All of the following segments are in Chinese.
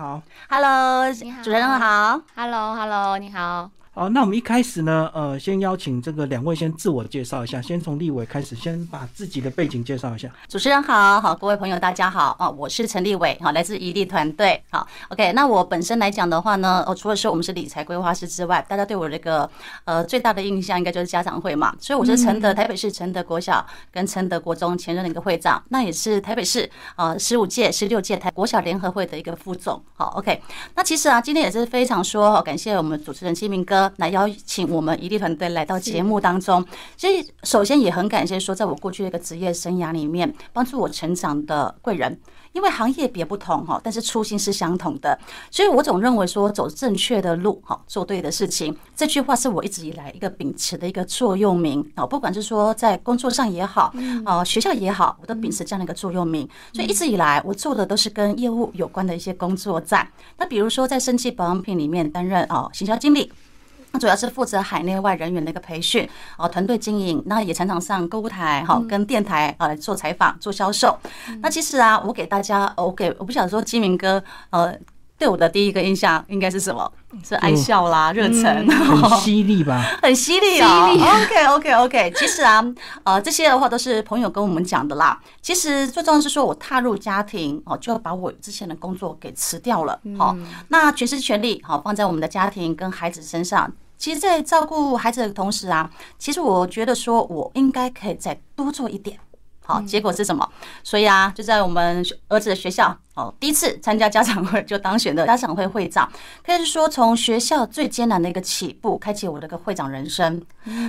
好。Hello，你好主持人好。Hello，Hello，你好。好，那我们一开始呢，呃，先邀请这个两位先自我介绍一下，先从立伟开始，先把自己的背景介绍一下。主持人好，好，各位朋友大家好啊，我是陈立伟，好，来自宜力团队，好，OK，那我本身来讲的话呢，哦，除了说我们是理财规划师之外，大家对我这个呃最大的印象应该就是家长会嘛，所以我是承德台北市承德国小跟承德国中前任的一个会长，那也是台北市呃十五届、十六届台国小联合会的一个副总，好，OK，那其实啊，今天也是非常说哦感谢我们主持人清明哥来邀请我们宜力团队来到节目当中。所以首先也很感谢说，在我过去的一个职业生涯里面，帮助我成长的贵人。因为行业别不同哈，但是初心是相同的，所以我总认为说走正确的路哈，做对的事情，这句话是我一直以来一个秉持的一个座右铭啊。不管是说在工作上也好，啊学校也好，我都秉持这样的一个座右铭。所以一直以来我做的都是跟业务有关的一些工作站。那比如说在生技保养品里面担任哦行销经理。那主要是负责海内外人员的一个培训，哦，团队经营，那也常常上购物台，哈，跟电台啊来做采访、做销售。那其实啊，我给大家，我给我不晓得说金明哥，呃，对我的第一个印象应该是什么？是爱笑啦，热忱，很犀利吧？很犀利啊、OK OK OK，其实啊，呃，这些的话都是朋友跟我们讲的啦。其实最重要是说我踏入家庭哦，就把我之前的工作给辞掉了，好、那全心全力好放在我们的家庭跟孩子身上。其实，在照顾孩子的同时啊，其实我觉得说我应该可以再多做一点。好，结果是什么？所以啊，就在我们儿子的学校哦，第一次参加家长会就当选的家长会会长，可以是说从学校最艰难的一个起步，开启我的一个会长人生。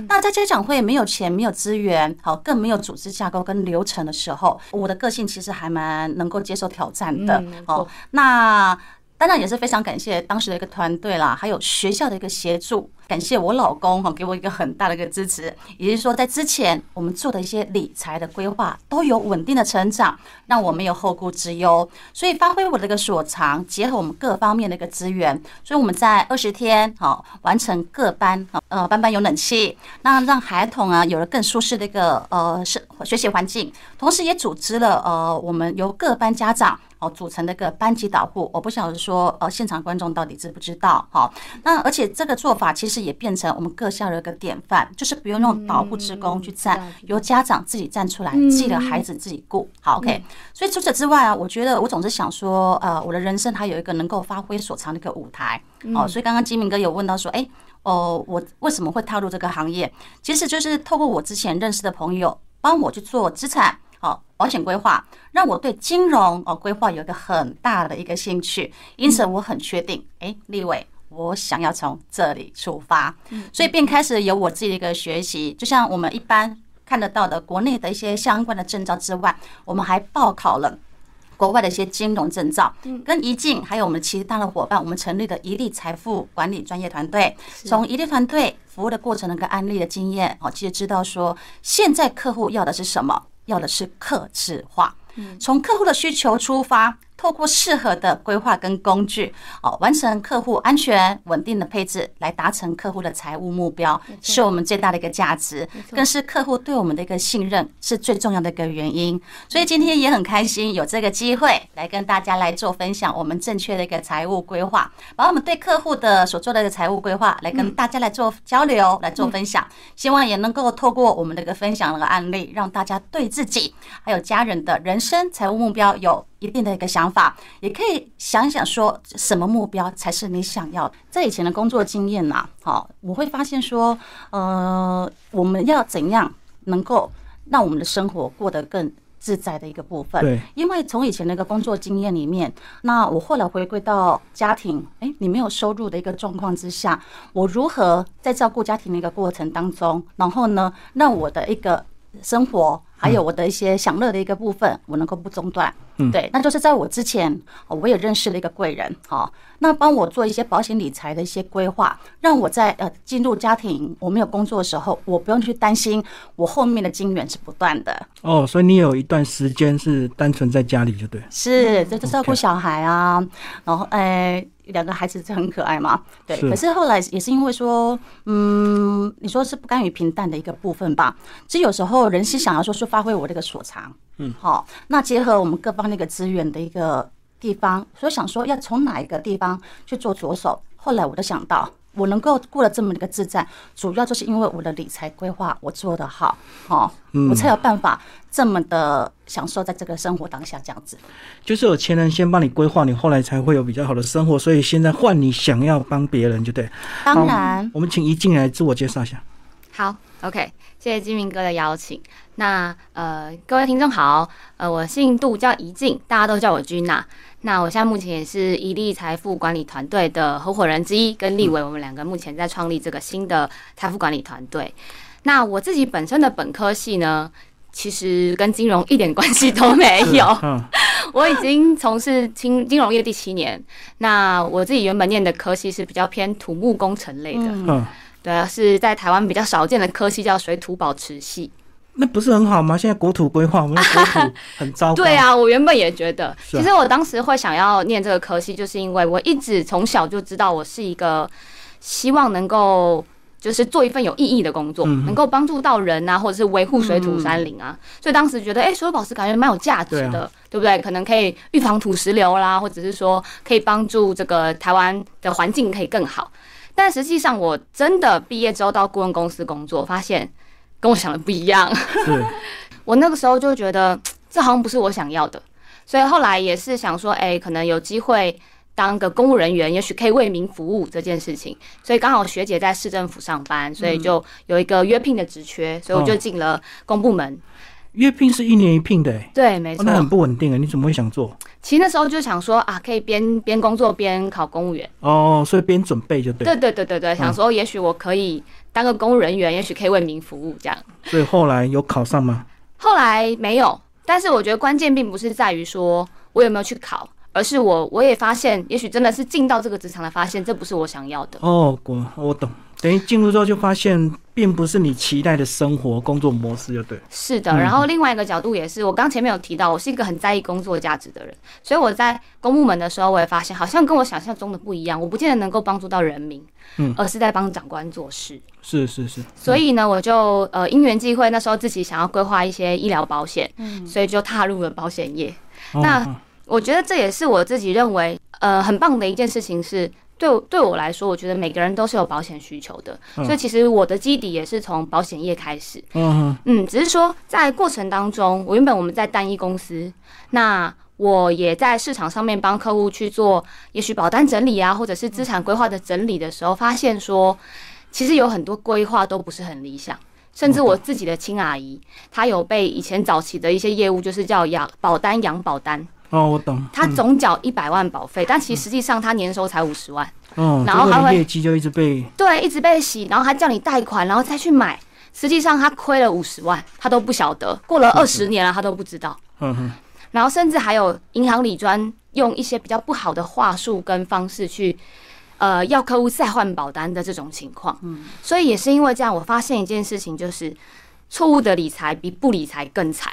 那在家长会没有钱、没有资源，好，更没有组织架构跟流程的时候，我的个性其实还蛮能够接受挑战的。哦，那。当然也是非常感谢当时的一个团队啦，还有学校的一个协助，感谢我老公哈给我一个很大的一个支持，也就是说在之前我们做的一些理财的规划都有稳定的成长，让我没有后顾之忧，所以发挥我的一个所长，结合我们各方面的一个资源，所以我们在二十天好完成各班呃班班有冷气，那让孩童啊有了更舒适的一个呃是学习环境，同时也组织了呃我们由各班家长。哦，组成的一个班级导护，我不晓得说，呃，现场观众到底知不知道？哈，那而且这个做法其实也变成我们各校的一个典范，就是不用用导护职工去站，由家长自己站出来，自己的孩子自己顾。好，OK。所以除此之外啊，我觉得我总是想说，呃，我的人生还有一个能够发挥所长的一个舞台。哦，所以刚刚金明哥有问到说，哎，哦，我为什么会踏入这个行业？其实就是透过我之前认识的朋友帮我去做资产。好，保险规划让我对金融哦规划有一个很大的一个兴趣，因此我很确定，哎，立伟，我想要从这里出发，所以便开始有我自己的一个学习，就像我们一般看得到的国内的一些相关的证照之外，我们还报考了。国外的一些金融证照，跟怡静还有我们其他的伙伴，我们成立的一利财富管理专业团队，从一利团队服务的过程的一个案例的经验，哦，其实知道说现在客户要的是什么。要的是客制化，从客户的需求出发，透过适合的规划跟工具，哦，完成客户安全稳定的配置，来达成客户的财务目标，是我们最大的一个价值，更是客户对我们的一个信任，是最重要的一个原因。所以今天也很开心有这个机会来跟大家来做分享，我们正确的一个财务规划，把我们对客户的所做的一个财务规划来跟大家来做交流，来做分享。希望也能够透过我们的一个分享的案例，让大家对自己还有家人的人生财务目标有一定的一个想法，也可以想想说什么目标才是你想要。在以前的工作经验呐，好，我会发现说，呃，我们要怎样能够让我们的生活过得更自在的一个部分。对，因为从以前那个工作经验里面，那我后来回归到家庭，哎，你没有收入的一个状况之下，我如何在照顾家庭的一个过程当中，然后呢，让我的一个生活还有我的一些享乐的一个部分，我能够不中断。嗯对，那就是在我之前，哦我也认识了一个贵人，好，那帮我做一些保险理财的一些规划，让我在呃进入家庭我没有工作的时候，我不用去担心我后面的金源是不断的。哦，所以你有一段时间是单纯在家里就对了。是，这就照顾小孩啊，然后哎，两个孩子是很可爱嘛，对。是可是后来也是因为说，嗯，你说是不甘于平淡的一个部分吧。其实有时候人是想要说，是发挥我这个所长，嗯，好，那结合我们各方那个资源的一个地方，所以想说要从哪一个地方去做着手。后来我就想到，我能够过了这么一个自在，主要就是因为我的理财规划我做得好，哦，我才有办法这么的享受在这个生活当下这样子。就是有钱人先帮你规划，你后来才会有比较好的生活。所以现在换你想要帮别人，就对。当然，我们请一静来自我介绍一下。好，OK，谢谢金明哥的邀请。那呃，各位听众好，呃，我姓杜，叫怡静，大家都叫我君娜。那我现在目前也是伊利财富管理团队的合伙人之一，跟立伟我们两个目前在创立这个新的财富管理团队。那我自己本身的本科系呢，其实跟金融一点关系都没 有。我已经从事金金融业第七年。那我自己原本念的科系是比较偏土木工程类的。嗯，对啊，是在台湾比较少见的科系，叫水土保持系。那不是很好吗？现在国土规划，我们国土很糟糕。对啊，我原本也觉得，其实我当时会想要念这个科系，就是因为我一直从小就知道，我是一个希望能够就是做一份有意义的工作，能够帮助到人啊，或者是维护水土山林啊。所以当时觉得，哎，水土保持感觉蛮有价值的，对不对？可能可以预防土石流啦，或者是说可以帮助这个台湾的环境可以更好。但实际上，我真的毕业之后到顾问公司工作，发现。跟我想的不一样，我那个时候就觉得这好像不是我想要的，所以后来也是想说，哎，可能有机会当个公务人员，也许可以为民服务这件事情。所以刚好学姐在市政府上班，所以就有一个约聘的职缺，所以我就进了公部门。约聘是一年一聘的，对，没错，那很不稳定啊！你怎么会想做？其实那时候就想说啊，可以边边工作边考公务员哦，所以边准备就对。对对对对对，想说也许我可以当个公务人员，也许可以为民服务这样。所以后来有考上吗？后来没有，但是我觉得关键并不是在于说我有没有去考，而是我我也发现，也许真的是进到这个职场来发现，这不是我想要的。哦，我我懂。等于进入之后就发现，并不是你期待的生活工作模式，就对。是的，然后另外一个角度也是，我刚前面有提到，我是一个很在意工作价值的人，所以我在公部门的时候，我也发现好像跟我想象中的不一样，我不见得能够帮助到人民，嗯，而是在帮长官做事。是是是。所以呢，我就呃因缘际会，那时候自己想要规划一些医疗保险，嗯，所以就踏入了保险业。那我觉得这也是我自己认为呃很棒的一件事情是。对对我来说，我觉得每个人都是有保险需求的，所以其实我的基底也是从保险业开始。嗯嗯，只是说在过程当中，我原本我们在单一公司，那我也在市场上面帮客户去做，也许保单整理啊，或者是资产规划的整理的时候，发现说，其实有很多规划都不是很理想，甚至我自己的亲阿姨，她有被以前早期的一些业务，就是叫养保单养保单。哦，我懂。他总缴一百万保费，但其实实际上他年收才五十万。嗯，然后还会业绩就一直被对，一直被洗，然后还叫你贷款，然后再去买。实际上他亏了五十万，他都不晓得。过了二十年了，他都不知道。嗯哼。然后甚至还有银行里专用一些比较不好的话术跟方式去，呃，要客户再换保单的这种情况。嗯。所以也是因为这样，我发现一件事情就是。错误的理财比不理财更惨。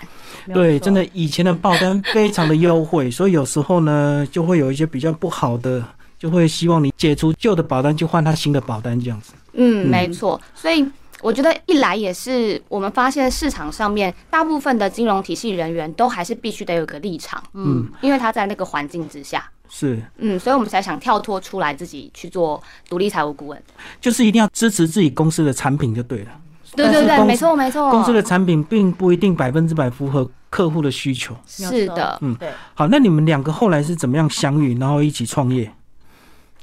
对，真的，以前的报单非常的优惠，所以有时候呢，就会有一些比较不好的，就会希望你解除旧的保单，就换他新的保单这样子。嗯，没错。所以我觉得一来也是我们发现市场上面大部分的金融体系人员都还是必须得有个立场，嗯，因为他在那个环境之下是，嗯，所以我们才想跳脱出来自己去做独立财务顾问，就是一定要支持自己公司的产品就对了。对对对，没错没错。公司的产品并不一定百分之百符合客户的需求。是的，嗯，对。好，那你们两个后来是怎么样相遇，然后一起创业？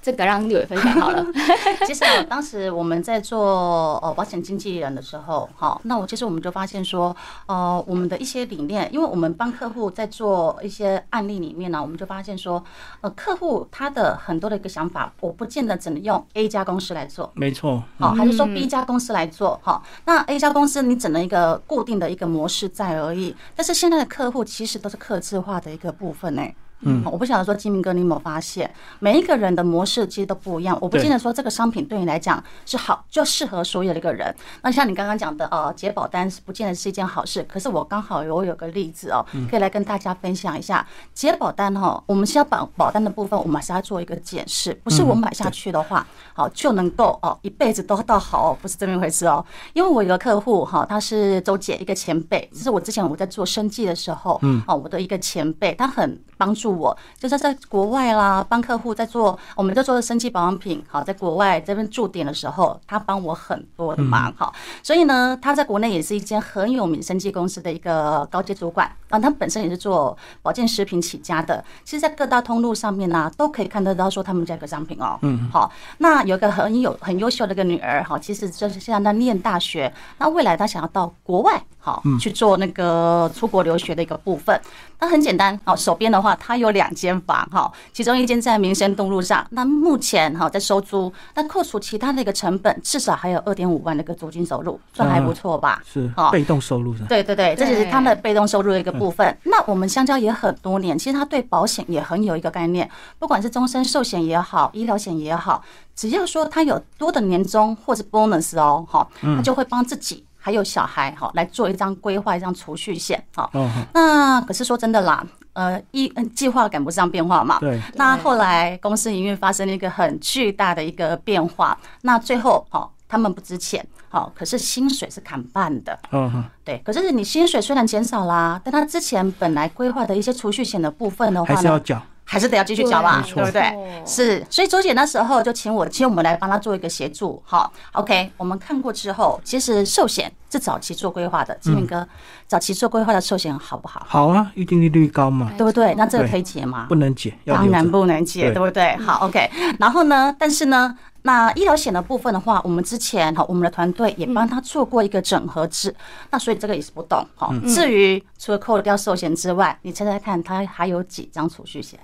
这个让六伟分享好了。其实啊当时我们在做呃保险经纪人的时候，好，那我其实我们就发现说，呃，我们的一些理念，因为我们帮客户在做一些案例里面呢，我们就发现说，呃，客户他的很多的一个想法，我不见得只能用 A 家公司来做，没错，好，还是说 B 家公司来做，好，那 A 家公司你只能一个固定的一个模式在而已，但是现在的客户其实都是客制化的一个部分呢。嗯，我不晓得说金明哥，你有没有发现，每一个人的模式其实都不一样。我不见得说这个商品对你来讲是好，就适合所有的一个人。那像你刚刚讲的，呃，解保单是不见得是一件好事。可是我刚好有有个例子哦，可以来跟大家分享一下。解保单哈，我们是要保保单的部分，我们还是要做一个检视，不是我买下去的话，好就能够哦一辈子都到好哦，不是这么一回事哦。因为我有个客户哈，他是周姐一个前辈，这是我之前我在做生计的时候，嗯，哦，我的一个前辈，他很。帮助我，就是在国外啦，帮客户在做，我们在做的生机保养品，好，在国外这边驻点的时候，他帮我很多的忙，好，所以呢，他在国内也是一间很有名生机公司的一个高阶主管，啊，他本身也是做保健食品起家的，其实，在各大通路上面呢，都可以看得到说他们这个商品哦，嗯，好，那有一个很有很优秀的一个女儿，哈，其实就是现在在念大学，那未来他想要到国外。好，去做那个出国留学的一个部分。那很简单，好，手边的话，它有两间房，哈，其中一间在民生东路上。那目前哈在收租，那扣除其他的一个成本，至少还有二点五万的一个租金收入，算还不错吧？是，被动收入是。对对对，这是他的被动收入的一个部分。那我们相交也很多年，其实他对保险也很有一个概念，不管是终身寿险也好，医疗险也好，只要说他有多的年终或者 bonus 哦，哈，他就会帮自己。还有小孩哈，来做一张规划，一张储蓄险哈。那可是说真的啦，呃，一计划赶不上变化嘛。对。那后来公司营运发生了一个很巨大的一个变化，那最后哈，他们不值钱，好，可是薪水是砍半的。嗯对。可是你薪水虽然减少啦，但他之前本来规划的一些储蓄险的部分的话还是要缴。还是得要继续交吧，对不对？是，所以周姐那时候就请我，请我们来帮她做一个协助。好，OK，我们看过之后，其实寿险是早期做规划的。志明哥，早期做规划的寿险好不好？好啊，预定利率高嘛，对不对？那这个可以解吗？不能解，当然不能解，对不对？好，OK。然后呢，但是呢，那医疗险的部分的话，我们之前哈，我们的团队也帮他做过一个整合制。那所以这个也是不懂。好，至于除了扣掉寿险之外，你猜猜看，他还有几张储蓄险？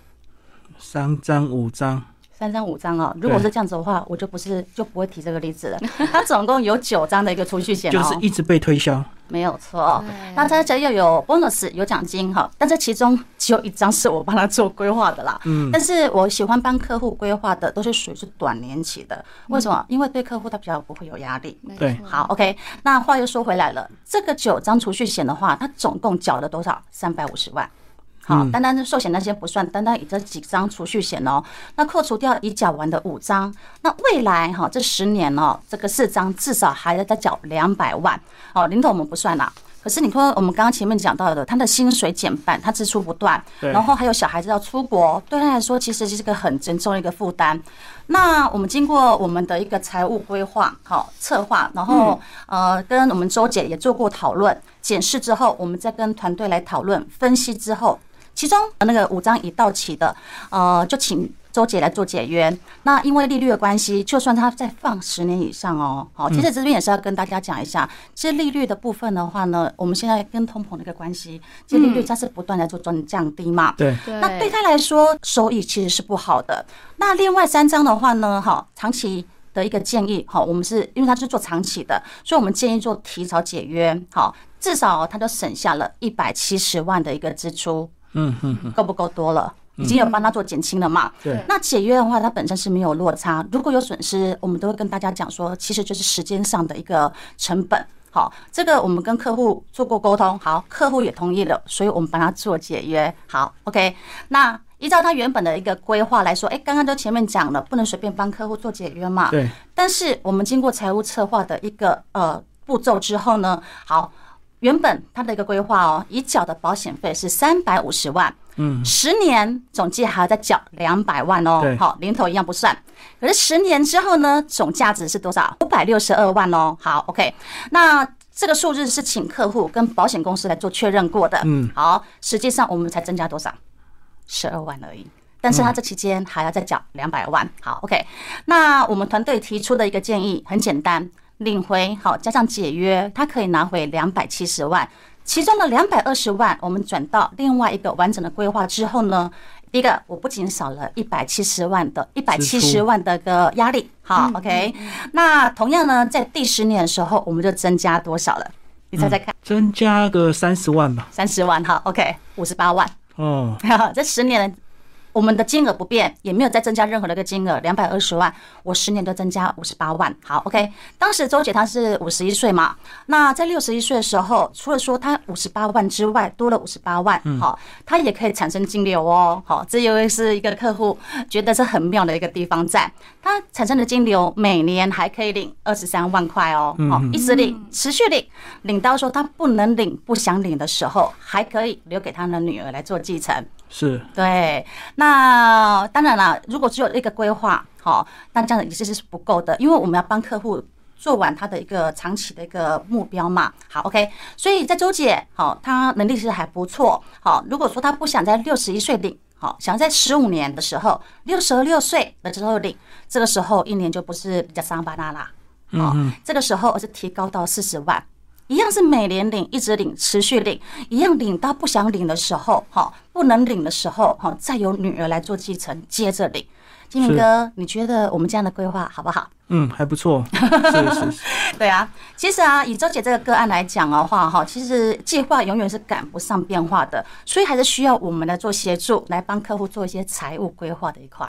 三张五张，三张五张哦。如果是这样子的话，我就不是就不会提这个例子了。它总共有九张的一个储蓄险，就是一直被推销，没有错。那它这又有 bonus 有奖金哈，但这其中只有一张是我帮他做规划的啦。嗯，但是我喜欢帮客户规划的都是属于是短年期的。为什么？因为对客户他比较不会有压力。对，好，OK。那话又说回来了，这个九张储蓄险的话，它总共缴了多少？三百五十万。好，单单是寿险那些不算，单单以这几张储蓄险哦，那扣除掉已缴完的五张，那未来哈这十年哦，这个四张至少还要再缴两百万。哦，零头我们不算啦。可是你说我们刚刚前面讲到的，他的薪水减半，他支出不断，然后还有小孩子要出国，对他来说其实是个很沉重的一个负担。那我们经过我们的一个财务规划，好策划，然后呃跟我们周姐也做过讨论检视之后，我们再跟团队来讨论分析之后。其中那个五张已到期的，呃，就请周姐来做解约。那因为利率的关系，就算它再放十年以上哦，好，其实这边也是要跟大家讲一下，其实利率的部分的话呢，我们现在跟通膨的一个关系，其实利率它是不断在做转降低嘛。对。那对他来说，收益其实是不好的。那另外三张的话呢，哈，长期的一个建议，好，我们是因为他是做长期的，所以我们建议做提早解约，好，至少他就省下了一百七十万的一个支出。嗯嗯够不够多了？已经有帮他做减轻了嘛？对。那解约的话，它本身是没有落差。如果有损失，我们都会跟大家讲说，其实就是时间上的一个成本。好，这个我们跟客户做过沟通，好，客户也同意了，所以我们帮他做解约。好，OK。那依照他原本的一个规划来说，哎，刚刚都前面讲了，不能随便帮客户做解约嘛。对。但是我们经过财务策划的一个呃步骤之后呢，好。原本他的一个规划哦，已缴的保险费是三百五十万，嗯，十年总计还要再缴两百万哦，好，零头一样不算。可是十年之后呢，总价值是多少？五百六十二万哦。好，OK，那这个数字是请客户跟保险公司来做确认过的，嗯，好，实际上我们才增加多少？十二万而已。但是他这期间还要再缴两百万。好，OK，那我们团队提出的一个建议很简单。领回好，加上解约，他可以拿回两百七十万，其中的两百二十万，我们转到另外一个完整的规划之后呢，第一个我不仅少了一百七十万的一百七十万的个压力，好，OK，那同样呢，在第十年的时候，我们就增加多少了？你猜猜看？增加个三十万吧。三十万，哈，OK，五十八万。哦，这十年。我们的金额不变，也没有再增加任何的一个金额，两百二十万，我十年都增加五十八万。好，OK。当时周姐她是五十一岁嘛，那在六十一岁的时候，除了说她五十八万之外，多了五十八万，好，她也可以产生金流哦。好，这又是一个客户觉得是很妙的一个地方，在她产生的金流每年还可以领二十三万块哦。好，一直领，持续领，领到说她不能领、不想领的时候，还可以留给她的女儿来做继承。是，对。那当然了，如果只有一个规划，好，那这样也是是不够的，因为我们要帮客户做完他的一个长期的一个目标嘛。好，OK。所以在周姐，好，她能力是还不错。好，如果说她不想在六十一岁领，好，想在十五年的时候，六十六岁的时候领，这个时候一年就不是比较三八啦啦。好，这个时候而是提高到四十万。一样是每年领，一直领，持续领，一样领到不想领的时候，哈，不能领的时候，哈，再由女儿来做继承，接着领。金明哥，你觉得我们这样的规划好不好？嗯，还不错。是是是。对啊，其实啊，以周姐这个个案来讲的话，哈，其实计划永远是赶不上变化的，所以还是需要我们来做协助，来帮客户做一些财务规划的一块。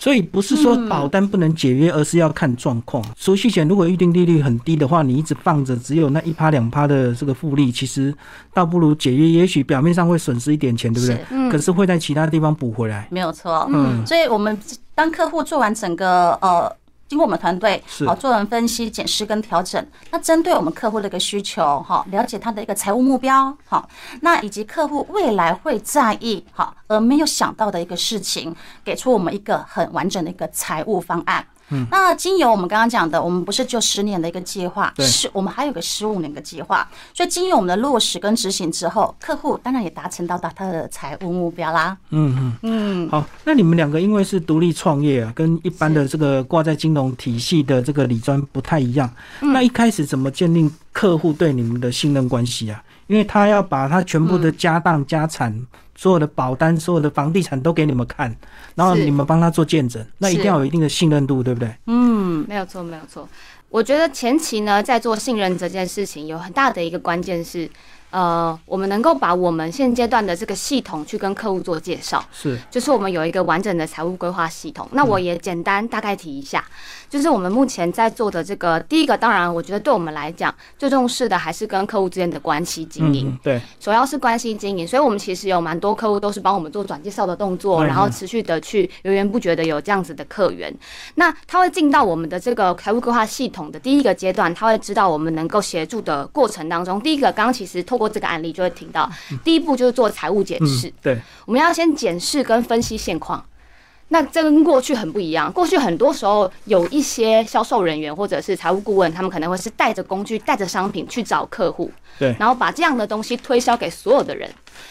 所以不是说保单不能解约，而是要看状况。储蓄险如果预定利率很低的话，你一直放着，只有那一趴两趴的这个复利，其实倒不如解约。也许表面上会损失一点钱，对不对？嗯。可是会在其他地方补回来。没有错。嗯。所以我们。当客户做完整个呃，经过我们团队好做完分析、检视跟调整，那针对我们客户的一个需求哈，了解他的一个财务目标好，那以及客户未来会在意好而没有想到的一个事情，给出我们一个很完整的一个财务方案。嗯，那经由我们刚刚讲的，我们不是就十年的一个计划，是我们还有个十五年的计划。所以经由我们的落实跟执行之后，客户当然也达成到达他的财务目标啦。嗯嗯嗯。好，那你们两个因为是独立创业啊，跟一般的这个挂在金融体系的这个理专不太一样。那一开始怎么建立客户对你们的信任关系啊？因为他要把他全部的家当家产。所有的保单、所有的房地产都给你们看，然后你们帮他做见证，那一定要有一定的信任度，对不对？嗯，没有错，没有错。我觉得前期呢，在做信任这件事情，有很大的一个关键是。呃，我们能够把我们现阶段的这个系统去跟客户做介绍，是，就是我们有一个完整的财务规划系统。那我也简单大概提一下，就是我们目前在做的这个第一个，当然我觉得对我们来讲最重视的还是跟客户之间的关系经营，对，主要是关系经营。所以我们其实有蛮多客户都是帮我们做转介绍的动作，然后持续的去源源不绝的有这样子的客源。那他会进到我们的这个财务规划系统的第一个阶段，他会知道我们能够协助的过程当中，第一个刚刚其实透过。这个案例就会听到，第一步就是做财务检视。对，我们要先检视跟分析现况。那这跟过去很不一样。过去很多时候有一些销售人员或者是财务顾问，他们可能会是带着工具、带着商品去找客户，对，然后把这样的东西推销给所有的人，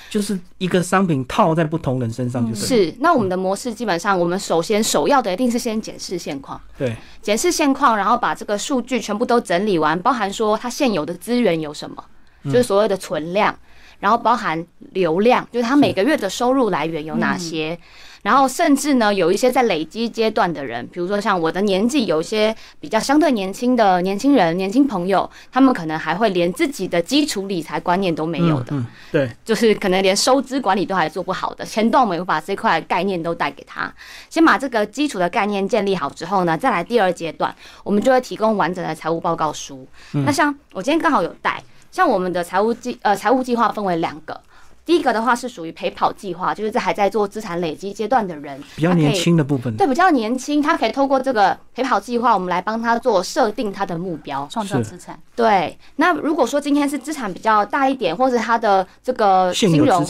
就是一个商品套在不同人身上，就是是。那我们的模式基本上，我们首先首要的一定是先检视现况，对，检视现况，然后把这个数据全部都整理完，包含说它现有的资源有什么。就是所谓的存量，然后包含流量，就是他每个月的收入来源有哪些，然后甚至呢，有一些在累积阶段的人，比如说像我的年纪，有一些比较相对年轻的年轻人、年轻朋友，他们可能还会连自己的基础理财观念都没有的，对，就是可能连收支管理都还做不好的，前段我们会把这块概念都带给他，先把这个基础的概念建立好之后呢，再来第二阶段，我们就会提供完整的财务报告书。那像我今天刚好有带。像我们的财务计呃财务计划分为两个，第一个的话是属于陪跑计划，就是在还在做资产累积阶段的人，比较年轻的部分，对，比较年轻，他可以透过这个陪跑计划，我们来帮他做设定他的目标，创造资产。对，那如果说今天是资产比较大一点，或者他的这个金融。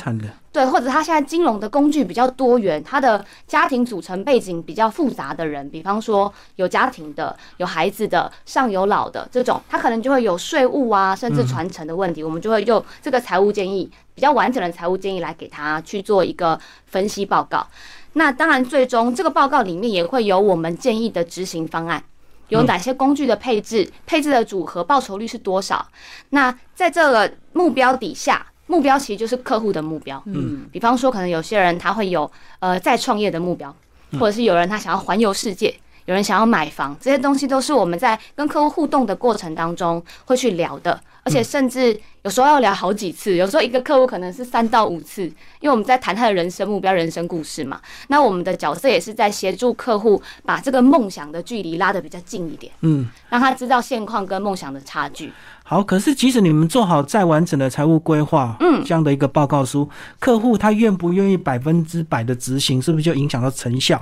对，或者他现在金融的工具比较多元，他的家庭组成背景比较复杂的人，比方说有家庭的、有孩子的、上有老的这种，他可能就会有税务啊，甚至传承的问题。我们就会用这个财务建议，比较完整的财务建议来给他去做一个分析报告。那当然，最终这个报告里面也会有我们建议的执行方案，有哪些工具的配置、配置的组合、报酬率是多少。那在这个目标底下。目标其实就是客户的目标，嗯，比方说可能有些人他会有呃再创业的目标，或者是有人他想要环游世界，有人想要买房，这些东西都是我们在跟客户互动的过程当中会去聊的，而且甚至有时候要聊好几次，有时候一个客户可能是三到五次，因为我们在谈他的人生目标、人生故事嘛。那我们的角色也是在协助客户把这个梦想的距离拉得比较近一点，嗯，让他知道现况跟梦想的差距。好，可是即使你们做好再完整的财务规划，嗯，这样的一个报告书，客户他愿不愿意百分之百的执行，是不是就影响到成效？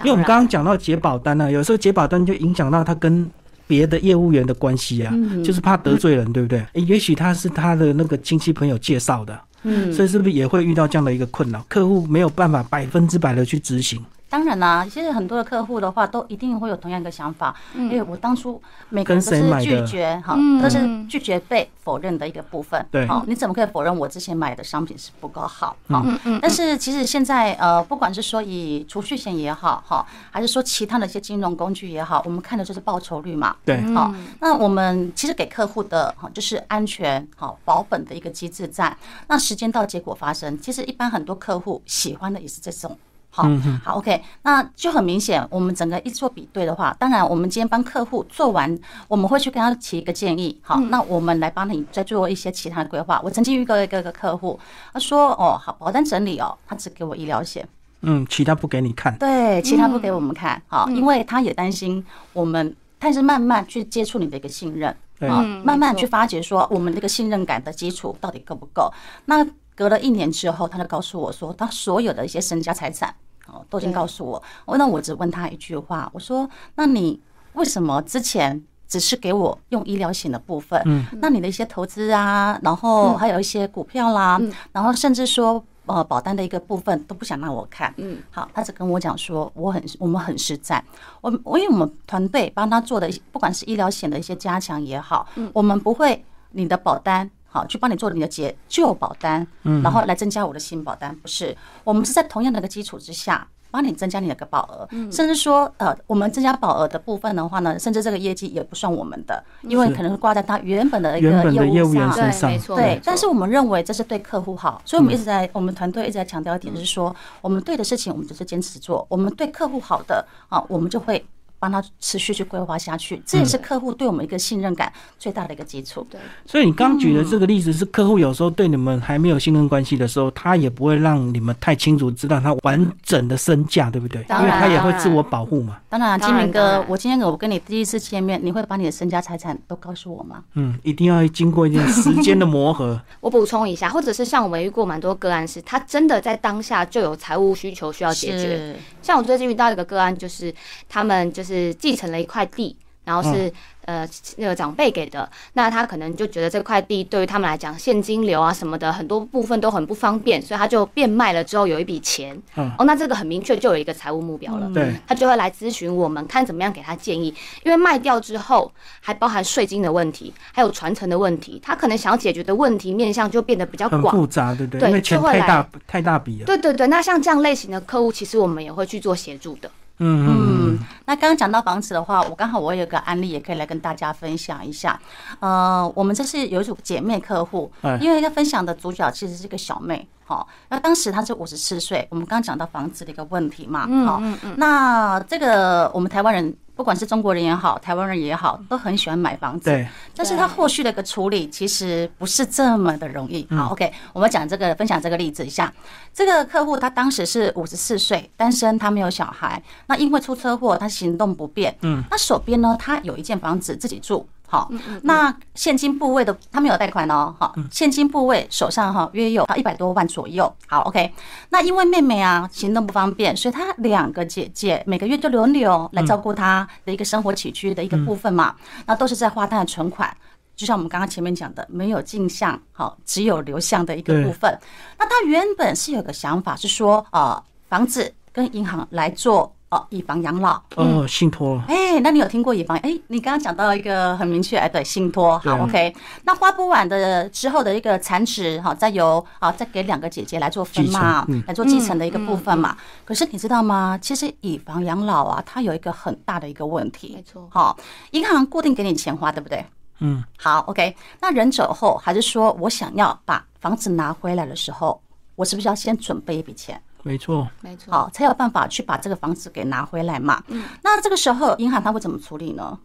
因为我们刚刚讲到解保单呢，有时候解保单就影响到他跟别的业务员的关系啊，就是怕得罪人，对不对？诶，也许他是他的那个亲戚朋友介绍的，嗯，所以是不是也会遇到这样的一个困扰？客户没有办法百分之百的去执行。当然啦，其实很多的客户的话，都一定会有同样一个想法，因为我当初每个人都是拒绝哈，都是拒绝被否认的一个部分。对，好，你怎么可以否认我之前买的商品是不够好？好，但是其实现在呃，不管是说以储蓄险也好，哈，还是说其他的一些金融工具也好，我们看的就是报酬率嘛。对，好，那我们其实给客户的哈，就是安全好保本的一个机制在。那时间到结果发生，其实一般很多客户喜欢的也是这种。好好，OK，那就很明显，我们整个一做比对的话，当然我们今天帮客户做完，我们会去跟他提一个建议。好，那我们来帮你再做一些其他的规划。我曾经遇过一个个客户，他说：“哦，好，保单整理哦，他只给我医疗险，嗯，其他不给你看。”对，其他不给我们看。好，因为他也担心我们，但是慢慢去接触你的一个信任，啊，慢慢去发掘说我们这个信任感的基础到底够不够。那隔了一年之后，他就告诉我说，他所有的一些身家财产。哦，都已经告诉我。我那我只问他一句话，我说：“那你为什么之前只是给我用医疗险的部分？嗯，那你的一些投资啊，然后还有一些股票啦，然后甚至说呃保单的一个部分都不想让我看。嗯，好，他只跟我讲说，我很我们很实在。我我因为我们团队帮他做的，不管是医疗险的一些加强也好，我们不会你的保单。”好，去帮你做你的解旧保单，嗯，然后来增加我的新保单，不是，我们是在同样的一个基础之下，帮你增加你的个保额，甚至说，呃，我们增加保额的部分的话呢，甚至这个业绩也不算我们的，因为可能是挂在他原本的一个业务上，对没错，对，但是我们认为这是对客户好，所以我们一直在我们团队一直在强调一点，就是说，我们对的事情我们就是坚持做，我们对客户好的啊，我们就会。帮他持续去规划下去，这也是客户对我们一个信任感最大的一个基础。对，所以你刚举的这个例子是客户有时候对你们还没有信任关系的时候，他也不会让你们太清楚知道他完整的身价，对不对？因为他也会自我保护嘛。当然，金明哥，我今天我跟你第一次见面，你会把你的身家财产都告诉我吗？嗯，一定要经过一点时间的磨合。我补充一下，或者是像我们遇过蛮多个案，是他真的在当下就有财务需求需要解决。像我最近遇到一个个案，就是他们就是继承了一。块地，然后是呃那个长辈给的，那他可能就觉得这块地对于他们来讲现金流啊什么的很多部分都很不方便，所以他就变卖了之后有一笔钱，哦，那这个很明确就有一个财务目标了，对，他就会来咨询我们看怎么样给他建议，因为卖掉之后还包含税金的问题，还有传承的问题，他可能想要解决的问题面向就变得比较广。复杂，对不对？因为钱太大太大笔了，对对对，那像这样类型的客户，其实我们也会去做协助的。嗯嗯，那刚刚讲到房子的话，我刚好我有个案例也可以来跟大家分享一下。呃，我们这是有一组姐妹客户，因为要分享的主角其实是一个小妹，好，那当时她是五十四岁，我们刚刚讲到房子的一个问题嘛，好，那这个我们台湾人。不管是中国人也好，台湾人也好，都很喜欢买房子。对。但是他后续的一个处理其实不是这么的容易。好，OK，我们讲这个，分享这个例子一下。这个客户他当时是五十四岁，单身，他没有小孩。那因为出车祸，他行动不便。嗯。那手边呢，他有一间房子自己住。好，那现金部位的他没有贷款哦，好，现金部位手上哈约有一百多万左右。好，OK，那因为妹妹啊行动不方便，所以她两个姐姐每个月就轮流来照顾她的一个生活起居的一个部分嘛，那都是在花她的存款，就像我们刚刚前面讲的，没有进项，好，只有流向的一个部分。那他原本是有个想法是说，呃，房子跟银行来做。以房养老哦，信托哎，那你有听过以房？哎，你刚刚讲到一个很明确，哎，对，信托好，OK。那花不完的之后的一个残值，哈，再由啊再给两个姐姐来做分嘛，来做继承的一个部分嘛。可是你知道吗？其实以房养老啊，它有一个很大的一个问题，没错，好，银行固定给你钱花，对不对？嗯，好，OK。那人走后，还是说我想要把房子拿回来的时候，我是不是要先准备一笔钱？没错，没错，好，才有办法去把这个房子给拿回来嘛。嗯，那这个时候银行他会怎么处理呢？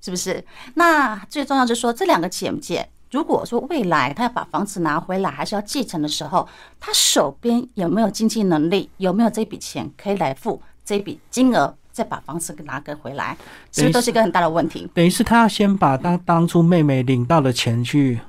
是不是？那最重要就是说，这两个姐姐，如果说未来他要把房子拿回来，还是要继承的时候，他手边有没有经济能力，有没有这笔钱可以来付这笔金额，再把房子给拿个回来，是不是都是一个很大的问题？等于是他要先把当当初妹妹领到的钱去。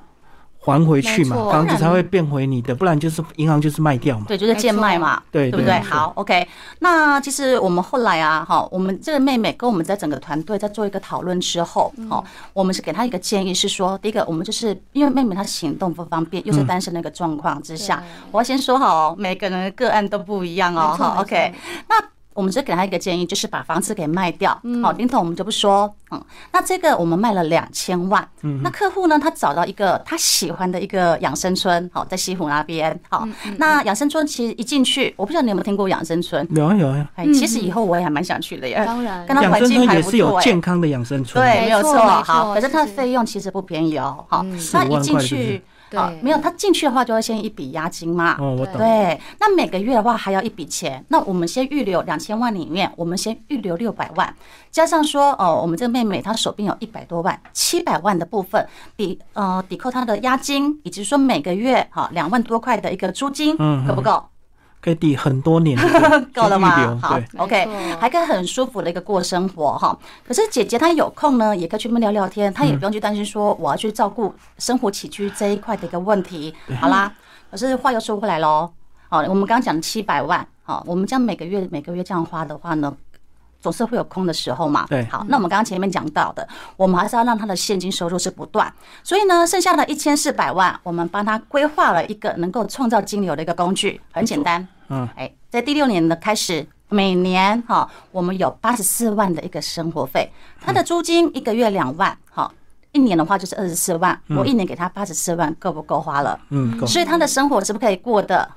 还回去嘛房子才会变回你的，不然就是银行就是卖掉嘛。对，就是贱卖嘛，对对不对？好，OK。那其实我们后来啊，哈，我们这个妹妹跟我们在整个团队在做一个讨论之后，哦，我们是给她一个建议，是说，第一个，我们就是因为妹妹她行动不方便，又是单身的一个状况之下，我要先说好哦，每个人的个案都不一样哦，哈，OK。那我们只给他一个建议，就是把房子给卖掉。好，林总我们就不说，嗯，那这个我们卖了两千万，嗯那客户呢，他找到一个他喜欢的一个养生村，好，在西湖那边，好，那养生村其实一进去，我不知道你有没有听过养生村，有啊有啊，哎，其实以后我也还蛮想去的耶，当然。跟他养生环境还村也是有不错哎。健康的养生村。对，没有错，好，可是它的费用其实不便宜哦，好，那一进去，好，对没有，他进去的话就会先一笔押金嘛，哦，我懂。对，那每个月的话还要一笔钱，那我们先预留两千万里面，我们先预留六百万，加上说哦，我们这个妹妹她手边有一百多万，七百万的部分抵呃抵扣她的押金，以及说每个月哈两万多块的一个租金，嗯够不够？可以抵很多年，够了吗？好，，OK，还可以很舒服的一个过生活哈。可是姐姐她有空呢，也可以去那边聊聊天，她也不用去担心说我要去照顾生活起居这一块的一个问题。好啦，可是话又说回来喽，好，我们刚刚讲七百万，好，我们这样每个月每个月这样花的话呢？总是会有空的时候嘛。对好，那我们刚刚前面讲到的，我们还是要让他的现金收入是不断。所以呢，剩下的一千四百万，我们帮他规划了一个能够创造金流的一个工具，很简单。嗯，哎，在第六年的开始，每年哈，我们有八十四万的一个生活费，他的租金一个月两万，好，一年的话就是二十四万，我一年给他八十四万，够不够花了？嗯，够。所以他的生活是不是可以过得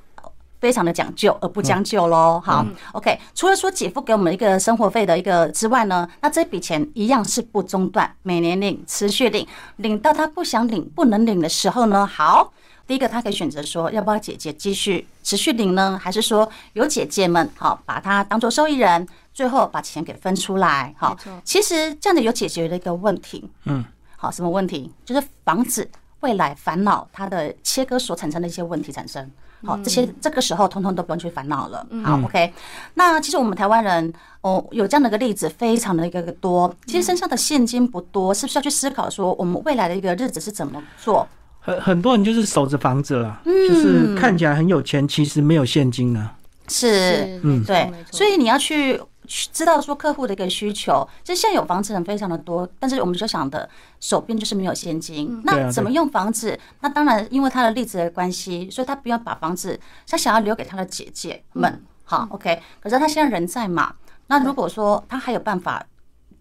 非常的讲究，而不将就喽？好，OK。除了说姐夫给我们一个生活费的一个之外呢，那这笔钱一样是不中断，每年领，持续领，领到他不想领、不能领的时候呢，好。第一个，他可以选择说，要不要姐姐继续持续领呢？还是说有姐姐们好把他当做受益人，最后把钱给分出来？好，其实这样子有解决了一个问题。嗯，好，什么问题？就是防止未来烦恼它的切割所产生的一些问题产生。好，这些这个时候通通都不用去烦恼了。好，OK。那其实我们台湾人哦，有这样的一个例子，非常的一个多。其实身上的现金不多，是不是要去思考说，我们未来的一个日子是怎么做？很很多人就是守着房子了，嗯就是看起来很有钱，其实没有现金呢。是，嗯对所以你要去去知道说客户的一个需求。其实现在有房子人非常的多，但是我们就想的手边就是没有现金，那怎么用房子？那当然，因为他的例子的关系，所以他不要把房子，他想要留给他的姐姐们。好，OK。可是他现在人在嘛？那如果说他还有办法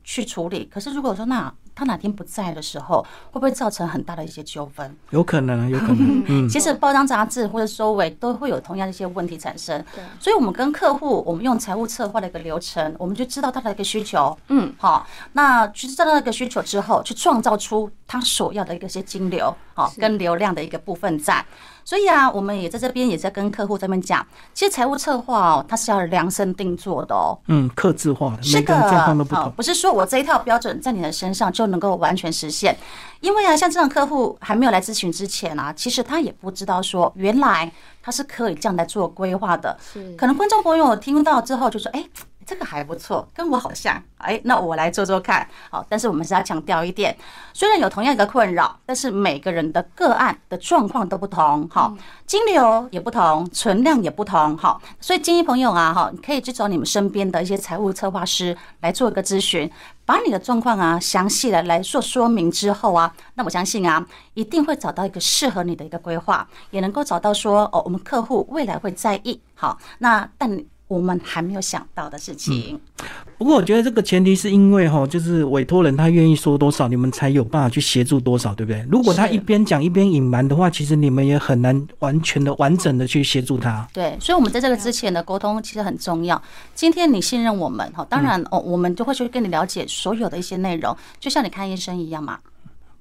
去处理，可是如果说那他哪天不在的时候，会不会造成很大的一些纠纷？有可能啊，有可能。嗯，其实包装杂志或者收尾都会有同样的一些问题产生对，所以我们跟客户，我们用财务策划的一个流程，我们就知道他的一个需求，嗯，好，那去知道那个需求之后，去创造出他所要的一个些金流，好，跟流量的一个部分在。所以啊，我们也在这边也在跟客户这边讲，其实财务策划哦，它是要量身定做的哦，嗯，客制化的，是的，每个人状况都不同。好不是说我这一套标准在你的身上就能够完全实现。因为啊，像这种客户还没有来咨询之前啊，其实他也不知道说原来他是可以这样来做规划的。可能观众朋友听到之后就说：“哎、这个还不错，跟我好像。哎，那我来做做看。好，但是我们是要强调一点，虽然有同样一个困扰，但是每个人的个案的状况都不同，好，金流也不同，存量也不同，好，所以建议朋友啊，哈，你可以去找你们身边的一些财务策划师来做一个咨询，把你的状况啊详细的来做说明之后啊，那我相信啊，一定会找到一个适合你的一个规划，也能够找到说哦，我们客户未来会在意，好，那但。我们还没有想到的事情，不过我觉得这个前提是因为哈，就是委托人他愿意说多少，你们才有办法去协助多少，对不对？如果他一边讲一边隐瞒的话，其实你们也很难完全的、完整的去协助他。对，所以我们在这个之前的沟通其实很重要。今天你信任我们，哈，当然哦，我们就会去跟你了解所有的一些内容，就像你看医生一样嘛。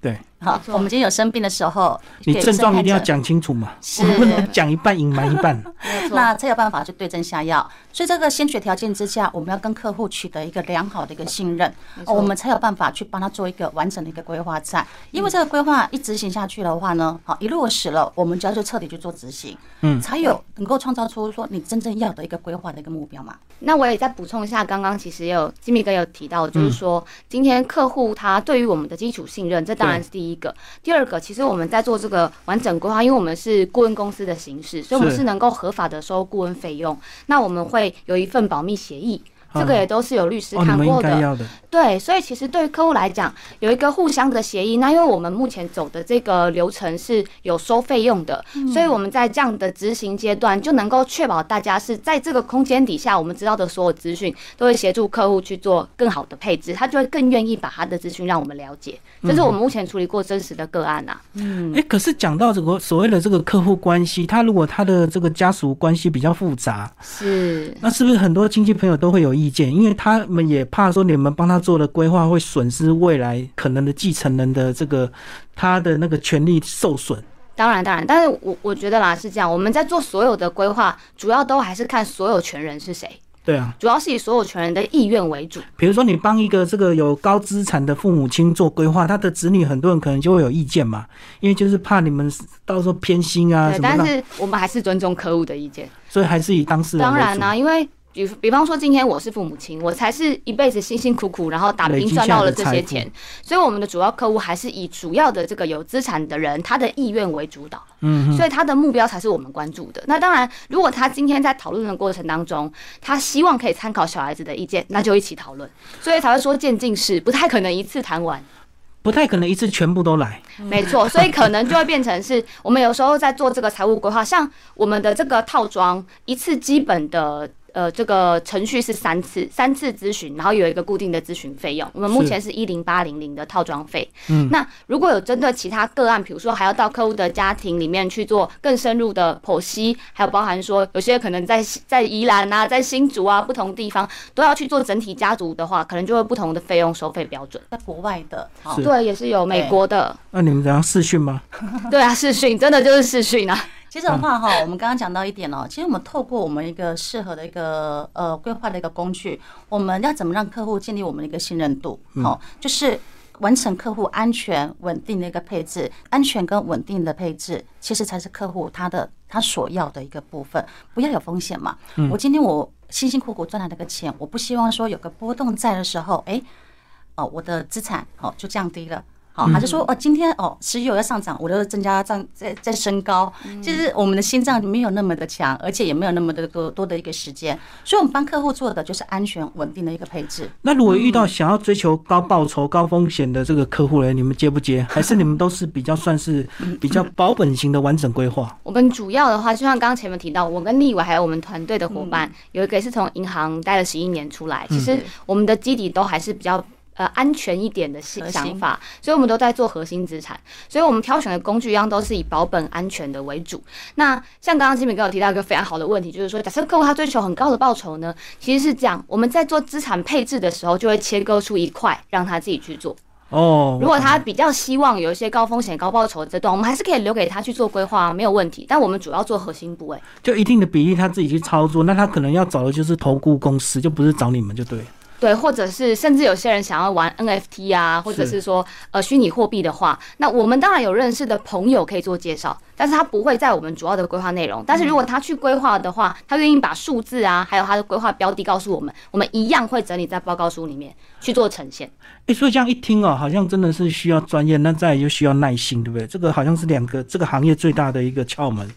对。好，我们今天有生病的时候，你症状一定要讲清楚嘛，是。我们不能讲一半隐瞒一半。没错，那才有办法去对症下药。所以这个先决条件之下，我们要跟客户取得一个良好的一个信任，我们才有办法去帮他做一个完整的一个规划在。因为这个规划一执行下去的话呢，好一落实了，我们就要就彻底去做执行，嗯，才有能够创造出说你真正要的一个规划的一个目标嘛。那我也再补充一下，刚刚其实也有金米哥有提到，就是说今天客户他对于我们的基础信任，这当然是第一个。第二个，其实我们在做这个完整规划，因为我们是顾问公司的形式，所以我们是能够合法的收顾问费用。那我们会。有一份保密协议。这个也都是有律师看过的，对，所以其实对于客户来讲，有一个互相的协议。那因为我们目前走的这个流程是有收费用的，所以我们在这样的执行阶段就能够确保大家是在这个空间底下，我们知道的所有资讯都会协助客户去做更好的配置，他就会更愿意把他的资讯让我们了解。这是我们目前处理过真实的个案呐。嗯，哎，可是讲到这个所谓的这个客户关系，他如果他的这个家属关系比较复杂，是，那是不是很多亲戚朋友都会有意见？因为他们也怕说你们帮他做的规划会损失未来可能的继承人的这个他的那个权利受损。当然，当然，但是我我觉得啦是这样，我们在做所有的规划，主要都还是看所有权人是谁。对啊，主要是以所有权人的意愿为主。比如说，你帮一个这个有高资产的父母亲做规划，他的子女很多人可能就会有意见嘛，因为就是怕你们到时候偏心啊什么的。但是我们还是尊重客户的意见，所以还是以当事人。当然啦，因为。比比方说，今天我是父母亲，我才是一辈子辛辛苦苦，然后打拼赚到了这些钱，所以我们的主要客户还是以主要的这个有资产的人他的意愿为主导，嗯，所以他的目标才是我们关注的。那当然，如果他今天在讨论的过程当中，他希望可以参考小孩子的意见，那就一起讨论，所以才会说渐进式，不太可能一次谈完，不太可能一次全部都来，没错，所以可能就会变成是我们有时候在做这个财务规划，像我们的这个套装一次基本的。呃，这个程序是三次，三次咨询，然后有一个固定的咨询费用。我们目前是一零八零零的套装费。嗯，那如果有针对其他个案，比如说还要到客户的家庭里面去做更深入的剖析，还有包含说有些可能在在宜兰啊，在新竹啊不同地方都要去做整体家族的话，可能就会不同的费用收费标准。在国外的，对，也是有美国的。那你们怎样试训吗？对啊，试训真的就是试训啊。其实的话哈，我们刚刚讲到一点哦，其实我们透过我们一个适合的一个呃规划的一个工具，我们要怎么让客户建立我们的一个信任度？好，就是完成客户安全稳定的一个配置，安全跟稳定的配置，其实才是客户他的他所要的一个部分，不要有风险嘛。我今天我辛辛苦苦赚来这个钱，我不希望说有个波动在的时候，哎，哦，我的资产哦就降低了。好，还是说哦，今天哦，石油要上涨，我就增加涨，在在升高。其实我们的心脏没有那么的强，而且也没有那么的多多的一个时间，所以我们帮客户做的就是安全稳定的一个配置。那如果遇到想要追求高报酬、高风险的这个客户呢，你们接不接？还是你们都是比较算是比较保本型的完整规划？我们主要的话，就像刚刚前面提到，我跟立伟还有我们团队的伙伴，有一个是从银行待了十一年出来，其实我们的基底都还是比较。呃，安全一点的想法，所以我们都在做核心资产，所以我们挑选的工具一样都是以保本安全的为主。那像刚刚金敏哥有提到一个非常好的问题，就是说，假设客户他追求很高的报酬呢，其实是这样，我们在做资产配置的时候，就会切割出一块让他自己去做。哦，如果他比较希望有一些高风险高报酬这段，我们还是可以留给他去做规划，没有问题。但我们主要做核心部位，就一定的比例他自己去操作，那他可能要找的就是投顾公司，就不是找你们就对。对，或者是甚至有些人想要玩 NFT 啊，或者是说呃虚拟货币的话，那我们当然有认识的朋友可以做介绍，但是他不会在我们主要的规划内容。但是如果他去规划的话，他愿意把数字啊，还有他的规划标的告诉我们，我们一样会整理在报告书里面去做呈现。哎，所以这样一听哦，好像真的是需要专业，那再就需要耐心，对不对？这个好像是两个这个行业最大的一个窍门。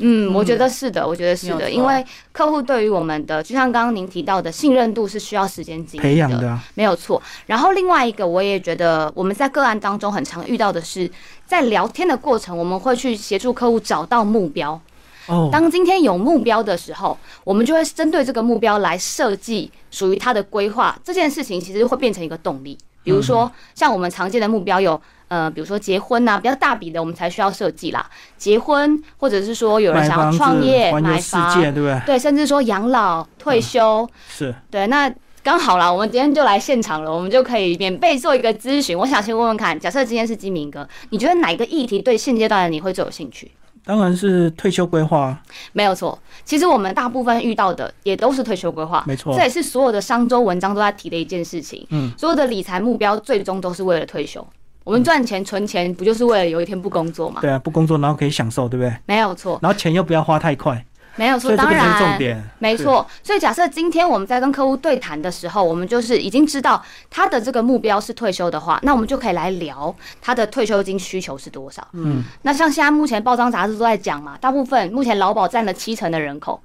嗯，我觉得是的，我觉得是的，因为客户对于我们的，就像刚刚您提到的信任度是需要时间积累培养的，没有错。然后另外一个，我也觉得我们在个案当中很常遇到的是，在聊天的过程，我们会去协助客户找到目标。哦，当今天有目标的时候，我们就会针对这个目标来设计属于他的规划。这件事情其实会变成一个动力。比如说，像我们常见的目标有。呃，比如说结婚呐，比较大笔的，我们才需要设计啦。结婚，或者是说有人想要创业、买房，对不对？对，甚至说养老、退休，是对。那刚好啦，我们今天就来现场了，我们就可以免费做一个咨询。我想先问问看，假设今天是金明哥，你觉得哪个议题对现阶段的你会最有兴趣？当然是退休规划，没有错。其实我们大部分遇到的也都是退休规划，没错。这也是所有的商周文章都在提的一件事情。嗯，所有的理财目标最终都是为了退休。我们赚钱存钱，不就是为了有一天不工作吗？对啊，不工作然后可以享受，对不对？没有错。然后钱又不要花太快。没有错，当然，没错。所以假设今天我们在跟客户对谈的时候，我们就是已经知道他的这个目标是退休的话，那我们就可以来聊他的退休金需求是多少。嗯，那像现在目前报章杂志都在讲嘛，大部分目前劳保占了七成的人口，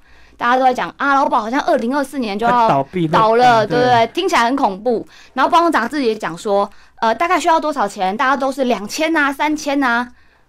大家都在讲啊，劳保好像二零二四年就要倒闭倒了，对不对？听起来很恐怖。然后报章杂志也讲说，呃，大概需要多少钱？大家都是两千呐，三千呐。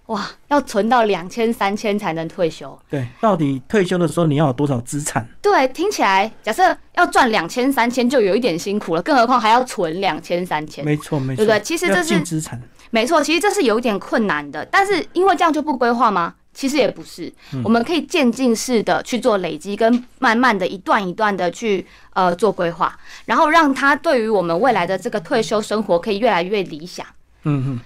哇，要存到两千三千才能退休。对，到底退休的时候你要有多少资产？对，听起来假设要赚两千三千就有一点辛苦了，更何况还要存两千三千。没错，没错，对不对？其实这是资产。没错，其实这是有一点困难的，但是因为这样就不规划吗？其实也不是，我们可以渐进式的去做累积，跟慢慢的一段一段的去呃做规划，然后让他对于我们未来的这个退休生活可以越来越理想。嗯嗯。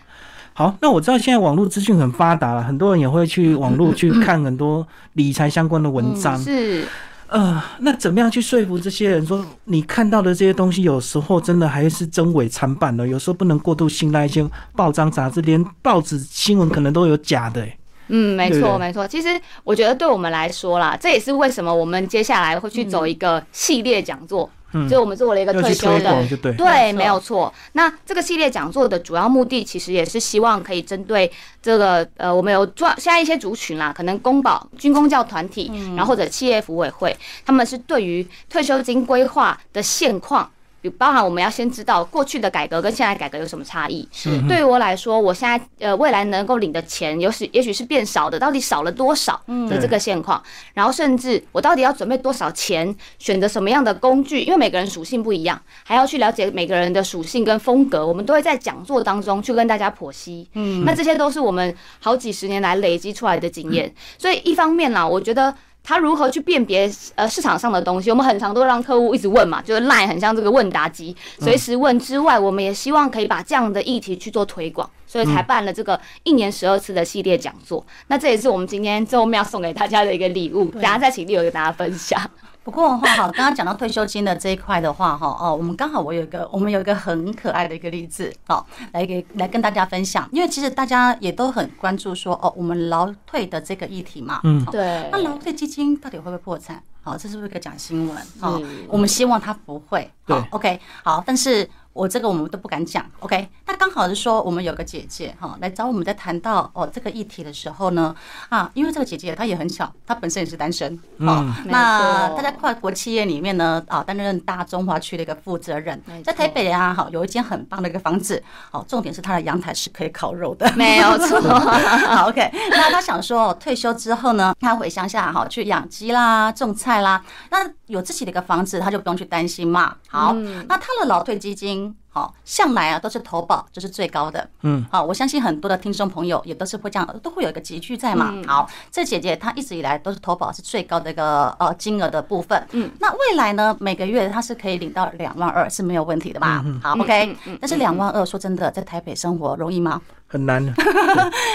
好，那我知道现在网络资讯很发达了，很多人也会去网络去 看很多理财相关的文章。是，呃，那怎么样去说服这些人说，你看到的这些东西有时候真的还是真伪参半的，有时候不能过度信赖一些报章杂志，连报纸新闻可能都有假的。嗯，没错，没错。其实我觉得对我们来说啦，这也是为什么我们接下来会去走一个系列讲座。嗯就我们做了一个退休的，对，没有错。那这个系列讲座的主要目的，其实也是希望可以针对这个呃，我们有做现在一些族群啦，可能公保、军工教团体，然后或者企业服委会，他们是对于退休金规划的现况。比包含我们要先知道过去的改革跟现在改革有什么差异。是对于我来说，我现在呃未来能够领的钱，有许也许是变少的，到底少了多少的这个现况，然后甚至我到底要准备多少钱，选择什么样的工具，因为每个人属性不一样，还要去了解每个人的属性跟风格，我们都会在讲座当中去跟大家剖析。嗯，那这些都是我们好几十年来累积出来的经验，所以一方面啦，我觉得。他如何去辨别呃市场上的东西？我们很常都让客户一直问嘛，就是 Line 很像这个问答机，随时问之外，我们也希望可以把这样的议题去做推广，所以才办了这个一年十二次的系列讲座。那这也是我们今天最后面要送给大家的一个礼物，等下再请丽友跟大家分享。不过的话，哈，刚刚讲到退休金的这一块的话，哈，哦，我们刚好我有一个，我们有一个很可爱的一个例子，好，来给来跟大家分享。因为其实大家也都很关注说，哦，我们劳退的这个议题嘛，嗯，对。那劳退基金到底会不会破产？好，这是不是一个讲新闻？好，我们希望它不会。好，OK，好，但是。我这个我们都不敢讲，OK？那刚好是说我们有个姐姐哈来找我们在谈到哦这个议题的时候呢，啊，因为这个姐姐她也很巧，她本身也是单身，嗯，那她在跨国企业里面呢，啊，担任大中华区的一个负责人，在台北啊，好有一间很棒的一个房子，好，重点是她的阳台是可以烤肉的，没有错，好，OK？那她想说退休之后呢，她回乡下哈去养鸡啦、种菜啦，那有自己的一个房子，她就不用去担心嘛，好，那她的老退基金。好，向来啊都是投保就是最高的，嗯，好，我相信很多的听众朋友也都是会这样，都会有一个集聚在嘛。好，这姐姐她一直以来都是投保是最高的一个呃金额的部分，嗯，那未来呢每个月她是可以领到两万二是没有问题的吧？好，OK，但是两万二说真的，在台北生活容易吗？很难的。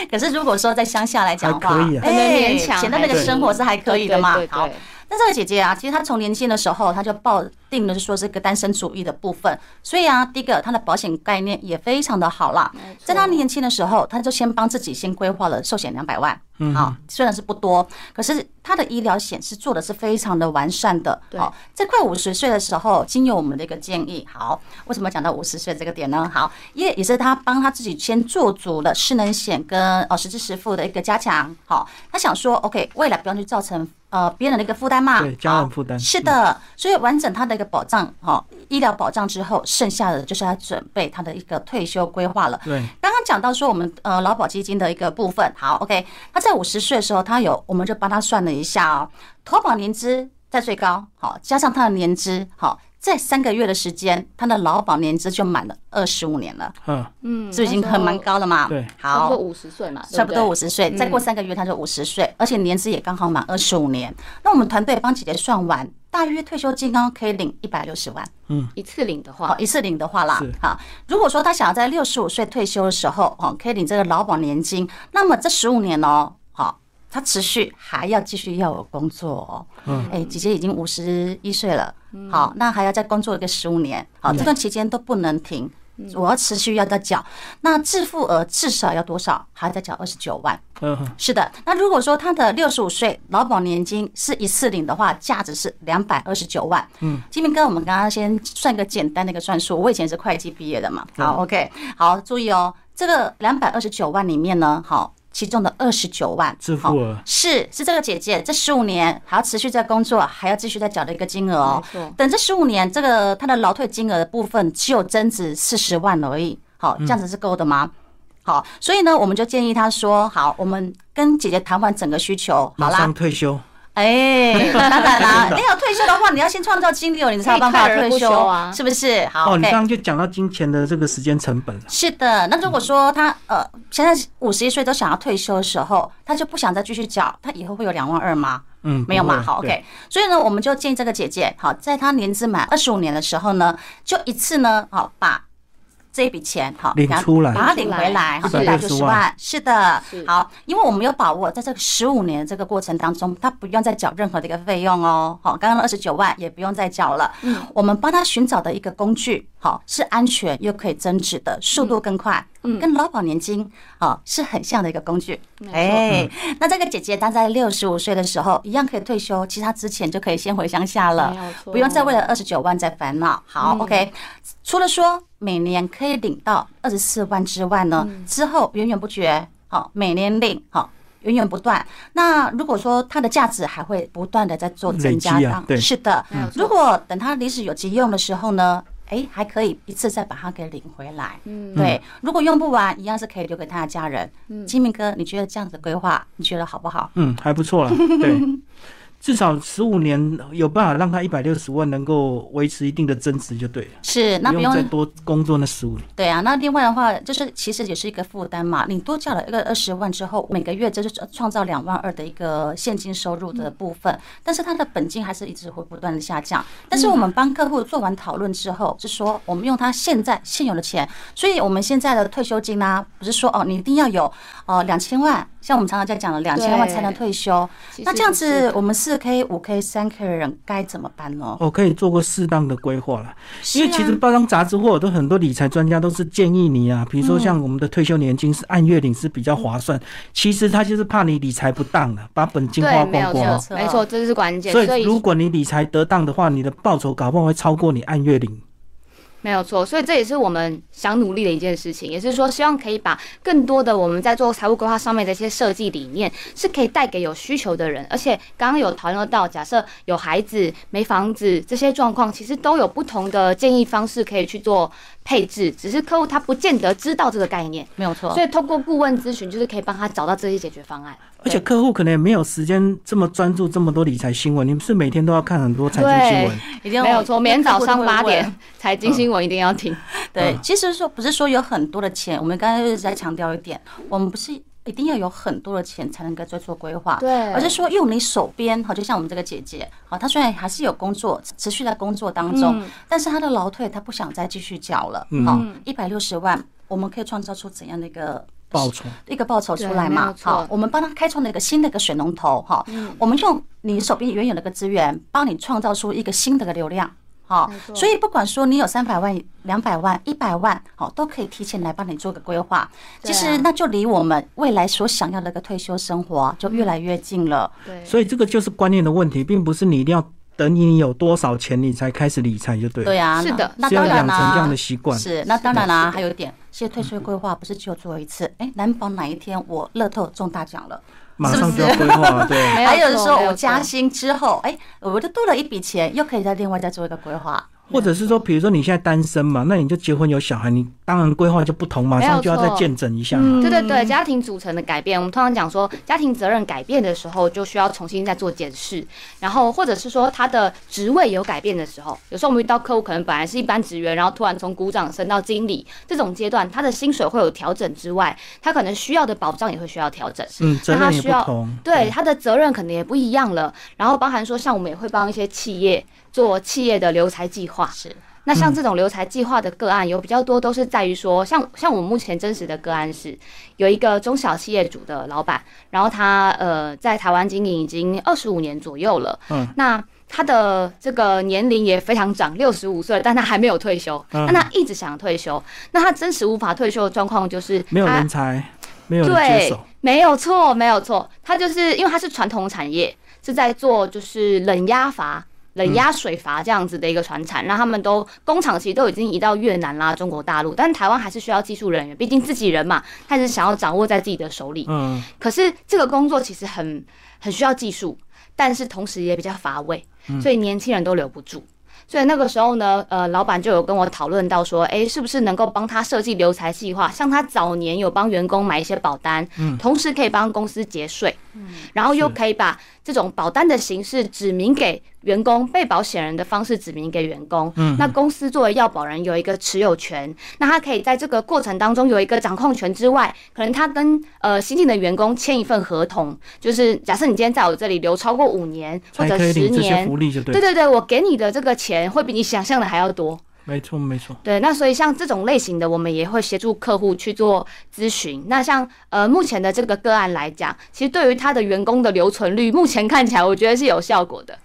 可是如果说在乡下来讲的话，哎，现在那个生活是还可以的嘛。好。那这个姐姐啊，其实她从年轻的时候，她就抱定了说这个单身主义的部分，所以啊，第一个她的保险概念也非常的好啦。在她年轻的时候，她就先帮自己先规划了寿险两百万，好，虽然是不多，可是她的医疗险是做的是非常的完善的。好，在快五十岁的时候，经由我们的一个建议，好，为什么讲到五十岁这个点呢？好，也也是她帮她自己先做足了失能险跟哦实支实付的一个加强。好，她想说，OK，未来不用去造成。呃，别人的一个负担嘛，对，家人负担是的，所以完整他的一个保障，哈，医疗保障之后，剩下的就是他准备他的一个退休规划了。对，刚刚讲到说我们呃劳保基金的一个部分，好，OK，他在五十岁的时候，他有，我们就帮他算了一下哦，投保年资在最高，好，加上他的年资，好。在三个月的时间，他的劳保年资就满了二十五年了。嗯嗯，是不是已经很蛮高了嘛？对，好，差不多五十岁嘛，差不多五十岁，再过三个月他就五十岁，而且年资也刚好满二十五年。那我们团队帮姐姐算完，大约退休金哦可以领一百六十万。嗯，一次领的话，一次领的话啦，好，如果说他想要在六十五岁退休的时候，哦，可以领这个劳保年金，那么这十五年哦，好。他持续还要继续要有工作哦。嗯，哎，姐姐已经五十一岁了，好，那还要再工作一个十五年，好，这段期间都不能停。我要持续要再缴，那自付额至少要多少？还要再缴二十九万。嗯，是的。那如果说他的六十五岁劳保年金是一次领的话，价值是两百二十九万。嗯，金明哥，我们刚刚先算个简单的一个算数。我以前是会计毕业的嘛。好，OK，好，注意哦，这个两百二十九万里面呢，好。其中的二十九万，支付额是是这个姐姐这十五年还要持续在工作，还要继续在缴的一个金额哦。等这十五年，这个她的劳退金额的部分只有增值四十万而已。好，这样子是够的吗？好，所以呢，我们就建议她说，好，我们跟姐姐谈完整个需求，马上退休。哎，当然啦，你要退休的话，你要先创造金流，你才有办法退休啊，是不是？好，哦，你刚刚就讲到金钱的这个时间成本了。是的，那如果说他呃，现在五十一岁都想要退休的时候，他就不想再继续缴，他以后会有两万二吗？嗯，没有嘛。好，OK。所以呢，我们就建议这个姐姐，好，在她年资满二十五年的时候呢，就一次呢，好把。这一笔钱，好，领出来，把它领回来，好，一百六十万，是的，好，因为我们有把握，在这个十五年这个过程当中，他不用再缴任何的一个费用哦，好，刚刚二十九万也不用再缴了，嗯，我们帮他寻找的一个工具，好，是安全又可以增值的，速度更快，嗯，跟劳保年金，好，是很像的一个工具，哎，那这个姐姐她在六十五岁的时候，一样可以退休，其实她之前就可以先回乡下了，不用再为了二十九万再烦恼，好，OK，除了说。每年可以领到二十四万之外呢，之后源源不绝，好，每年领，好，源源不断。那如果说它的价值还会不断的在做增加，对，是的。如果等它临时有急用的时候呢，哎，还可以一次再把它给领回来。嗯，对。如果用不完，一样是可以留给他的家人。嗯，金明哥，你觉得这样子规划，你觉得好不好？嗯，还不错了。对。至少十五年有办法让他一百六十万能够维持一定的增值就对了。是，那不用再多工作那十五年。对啊，那另外的话就是其实也是一个负担嘛。你多交了一个二十万之后，每个月就是创造两万二的一个现金收入的部分，但是它的本金还是一直会不断的下降。但是我们帮客户做完讨论之后，是说我们用他现在现有的钱，所以我们现在的退休金呢，不是说哦你一定要有哦两千万。像我们常常在讲的，两千万才能退休。那这样子，我们四 K、五 K、三 K 的人该怎么办呢？我可以做过适当的规划了，因为其实包装杂志或者都很多理财专家都是建议你啊，比如说像我们的退休年金是按月领是比较划算，其实他就是怕你理财不当了，把本金花光光。没错，这是关键。所以如果你理财得当的话，你的报酬搞不好会超过你按月领。没有错，所以这也是我们想努力的一件事情，也是说希望可以把更多的我们在做财务规划上面的一些设计理念，是可以带给有需求的人。而且刚刚有讨论到，假设有孩子没房子这些状况，其实都有不同的建议方式可以去做配置，只是客户他不见得知道这个概念。没有错，所以通过顾问咨询，就是可以帮他找到这些解决方案。而且客户可能也没有时间这么专注这么多理财新闻，你们是每天都要看很多财经新闻，一定没有错。每天早上八点财经新闻一定要听。对，其实说不是说有很多的钱，我们刚才一直在强调一点，我们不是一定要有很多的钱才能够做做规划，对，而是说用你手边，好，就像我们这个姐姐，好，她虽然还是有工作，持续在工作当中，但是她的劳退她不想再继续缴了，好，一百六十万，我们可以创造出怎样的一个？报酬一个报酬出来嘛？好，我们帮他开创了一个新的一个水龙头哈。我们用你手边原有的一个资源，帮你创造出一个新的个流量。好，所以不管说你有三百万、两百万、一百万，好，都可以提前来帮你做个规划。其实那就离我们未来所想要的一个退休生活就越来越近了。对，所以这个就是观念的问题，并不是你一定要。等你有多少钱，你才开始理财就对了。对啊，是的，那当然啦。这样的习惯是，那当然啦。还有一点，现在退休规划不是只有做一次，哎，难保哪一天我乐透中大奖了，马上就要规划。对，还有的时候我加薪之后，哎，我就多了一笔钱，又可以再另外再做一个规划。或者是说，比如说你现在单身嘛，那你就结婚有小孩，你当然规划就不同，马上就要再见证一下。对对对，家庭组成的改变，我们通常讲说，家庭责任改变的时候，就需要重新再做检视。然后或者是说，他的职位有改变的时候，有时候我们遇到客户可能本来是一般职员，然后突然从股长升到经理，这种阶段，他的薪水会有调整之外，他可能需要的保障也会需要调整。嗯，责任也不同。对，他的责任可能也不一样了。然后包含说，像我们也会帮一些企业做企业的留才计划。是。那像这种留才计划的个案，有比较多都是在于说，像像我目前真实的个案是，有一个中小企业主的老板，然后他呃在台湾经营已经二十五年左右了，嗯，那他的这个年龄也非常长，六十五岁，但他还没有退休，那他一直想退休，那他真实无法退休的状况就是没有人才，没有对，没有错，没有错，他就是因为他是传统产业，是在做就是冷压阀。冷压水阀这样子的一个船产，那他们都工厂其实都已经移到越南啦、中国大陆，但台湾还是需要技术人员，毕竟自己人嘛，他是想要掌握在自己的手里。嗯。可是这个工作其实很很需要技术，但是同时也比较乏味，所以年轻人都留不住。所以那个时候呢，呃，老板就有跟我讨论到说，哎，是不是能够帮他设计留才计划？像他早年有帮员工买一些保单，嗯，同时可以帮公司节税，嗯，然后又可以把这种保单的形式指明给员工，被保险人的方式指明给员工，嗯，那公司作为要保人有一个持有权，那他可以在这个过程当中有一个掌控权之外，可能他跟呃新进的员工签一份合同，就是假设你今天在我这里留超过五年或者十年，对对对，我给你的这个钱。会比你想象的还要多，没错没错。对，那所以像这种类型的，我们也会协助客户去做咨询。那像呃目前的这个个案来讲，其实对于他的员工的留存率，目前看起来我觉得是有效果的。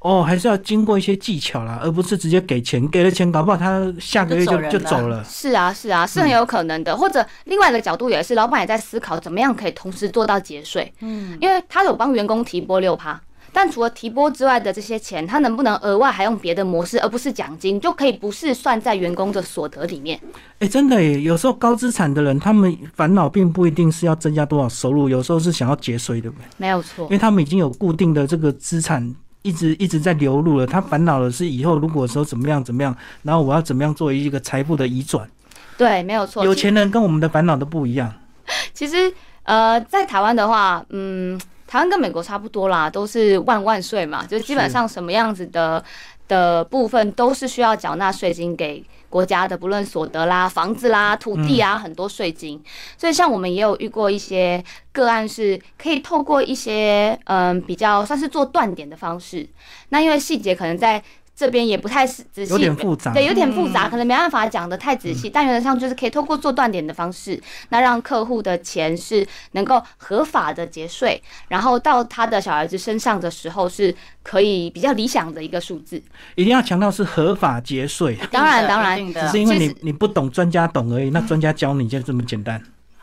哦，还是要经过一些技巧啦，而不是直接给钱，给了钱搞不好他下个月就就走了。是啊是啊，是很有可能的。或者另外一个角度也是，老板也在思考怎么样可以同时做到节税。嗯，因为他有帮员工提拨六趴。但除了提拨之外的这些钱，他能不能额外还用别的模式，而不是奖金，就可以不是算在员工的所得里面？哎，真的耶！有时候高资产的人，他们烦恼并不一定是要增加多少收入，有时候是想要节税，对不对？没有错，因为他们已经有固定的这个资产，一直一直在流入了。他烦恼的是以后如果说怎么样怎么样，然后我要怎么样做一个财富的移转？对，没有错。有钱人跟我们的烦恼都不一样。其实，呃，在台湾的话，嗯。台湾跟美国差不多啦，都是万万税嘛，就基本上什么样子的的部分都是需要缴纳税金给国家的，不论所得啦、房子啦、土地啊，很多税金。所以像我们也有遇过一些个案，是可以透过一些嗯比较算是做断点的方式，那因为细节可能在。这边也不太仔细，有点复杂，对，有点复杂，可能没办法讲的太仔细。但原则上就是可以通过做断点的方式，那让客户的钱是能够合法的结税，然后到他的小儿子身上的时候是可以比较理想的一个数字。一定要强调是合法结税，当然当然，只是因为你你不懂，专家懂而已。那专家教你就这么简单。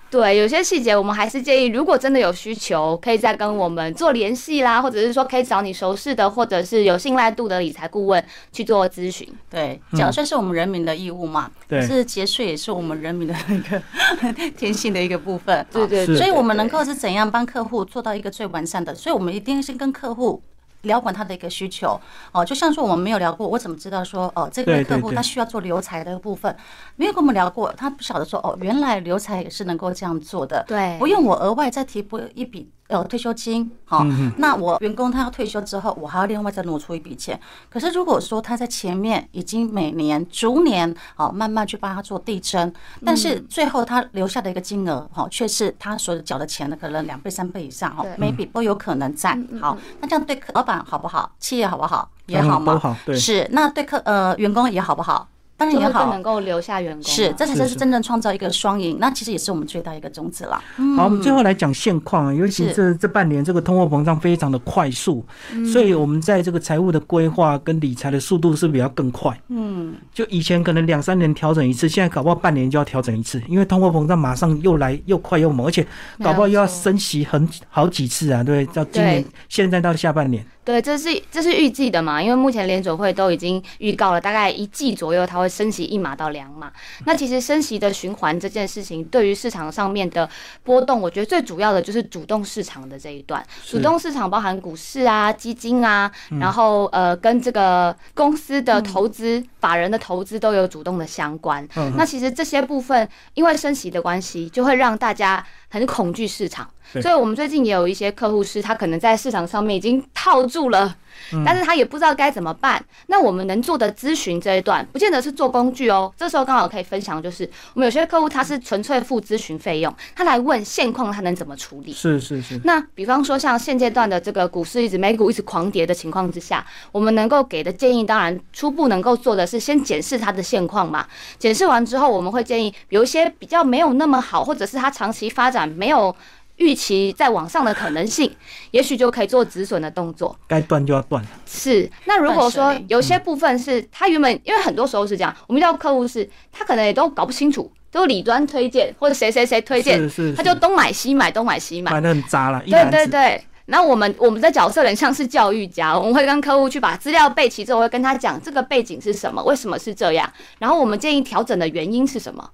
对，有些细节我们还是建议，如果真的有需求，可以再跟我们做联系啦，或者是说可以找你熟识的，或者是有信赖度的理财顾问去做咨询。对，缴税是我们人民的义务嘛，对，是节税也是我们人民的一个 天性的一个部分。对对，所以我们能够是怎样帮客户做到一个最完善的？所以我们一定是跟客户。聊管他的一个需求哦，就像说我们没有聊过，我怎么知道说哦，这个客户他需要做留财的部分，没有跟我们聊过，他不晓得说哦，原来留财也是能够这样做的，对，不用我额外再提拨一笔。呃，退休金，好，那我员工他要退休之后，我还要另外再挪出一笔钱。可是如果说他在前面已经每年逐年，好慢慢去帮他做递增，但是最后他留下的一个金额，哈，却是他所缴的钱的可能两倍、三倍以上，哈，每笔都有可能在。好，那这样对老板好不好？企业好不好？也好吗？好，对，是。那对客呃员工也好不好？当然也好，能够留下员工，是，这才是真正创造一个双赢。那其实也是我们最大一个宗旨了。好，我们最后来讲现况，尤其这这半年这个通货膨胀非常的快速，所以我们在这个财务的规划跟理财的速度是比较更快。嗯，就以前可能两三年调整一次，现在搞不好半年就要调整一次，因为通货膨胀马上又来又快又猛，而且搞不好又要升息很好几次啊，对，到今年现在到下半年。对，这是这是预计的嘛？因为目前联储会都已经预告了，大概一季左右它会升息一码到两码。那其实升息的循环这件事情，对于市场上面的波动，我觉得最主要的就是主动市场的这一段。主动市场包含股市啊、基金啊，然后呃跟这个公司的投资、法人的投资都有主动的相关。那其实这些部分，因为升息的关系，就会让大家很恐惧市场。所以我们最近也有一些客户是，他可能在市场上面已经套住。了。但是他也不知道该怎么办。那我们能做的咨询这一段，不见得是做工具哦。这时候刚好可以分享，就是我们有些客户他是纯粹付咨询费用，他来问现况他能怎么处理。是是是。那比方说像现阶段的这个股市一直美股一直狂跌的情况之下，我们能够给的建议，当然初步能够做的是先检视他的现况嘛。检视完之后，我们会建议有一些比较没有那么好，或者是他长期发展没有。预期在往上的可能性，也许就可以做止损的动作。该断就要断。是，那如果说有些部分是他原本，因为很多时候是这样，我们遇到客户是，他可能也都搞不清楚，都理端推荐或者谁谁谁推荐，他就东买西买，东买西买，买的很渣了。对对对。那我们我们的角色很像是教育家，我们会跟客户去把资料备齐之后，会跟他讲这个背景是什么，为什么是这样，然后我们建议调整的原因是什么。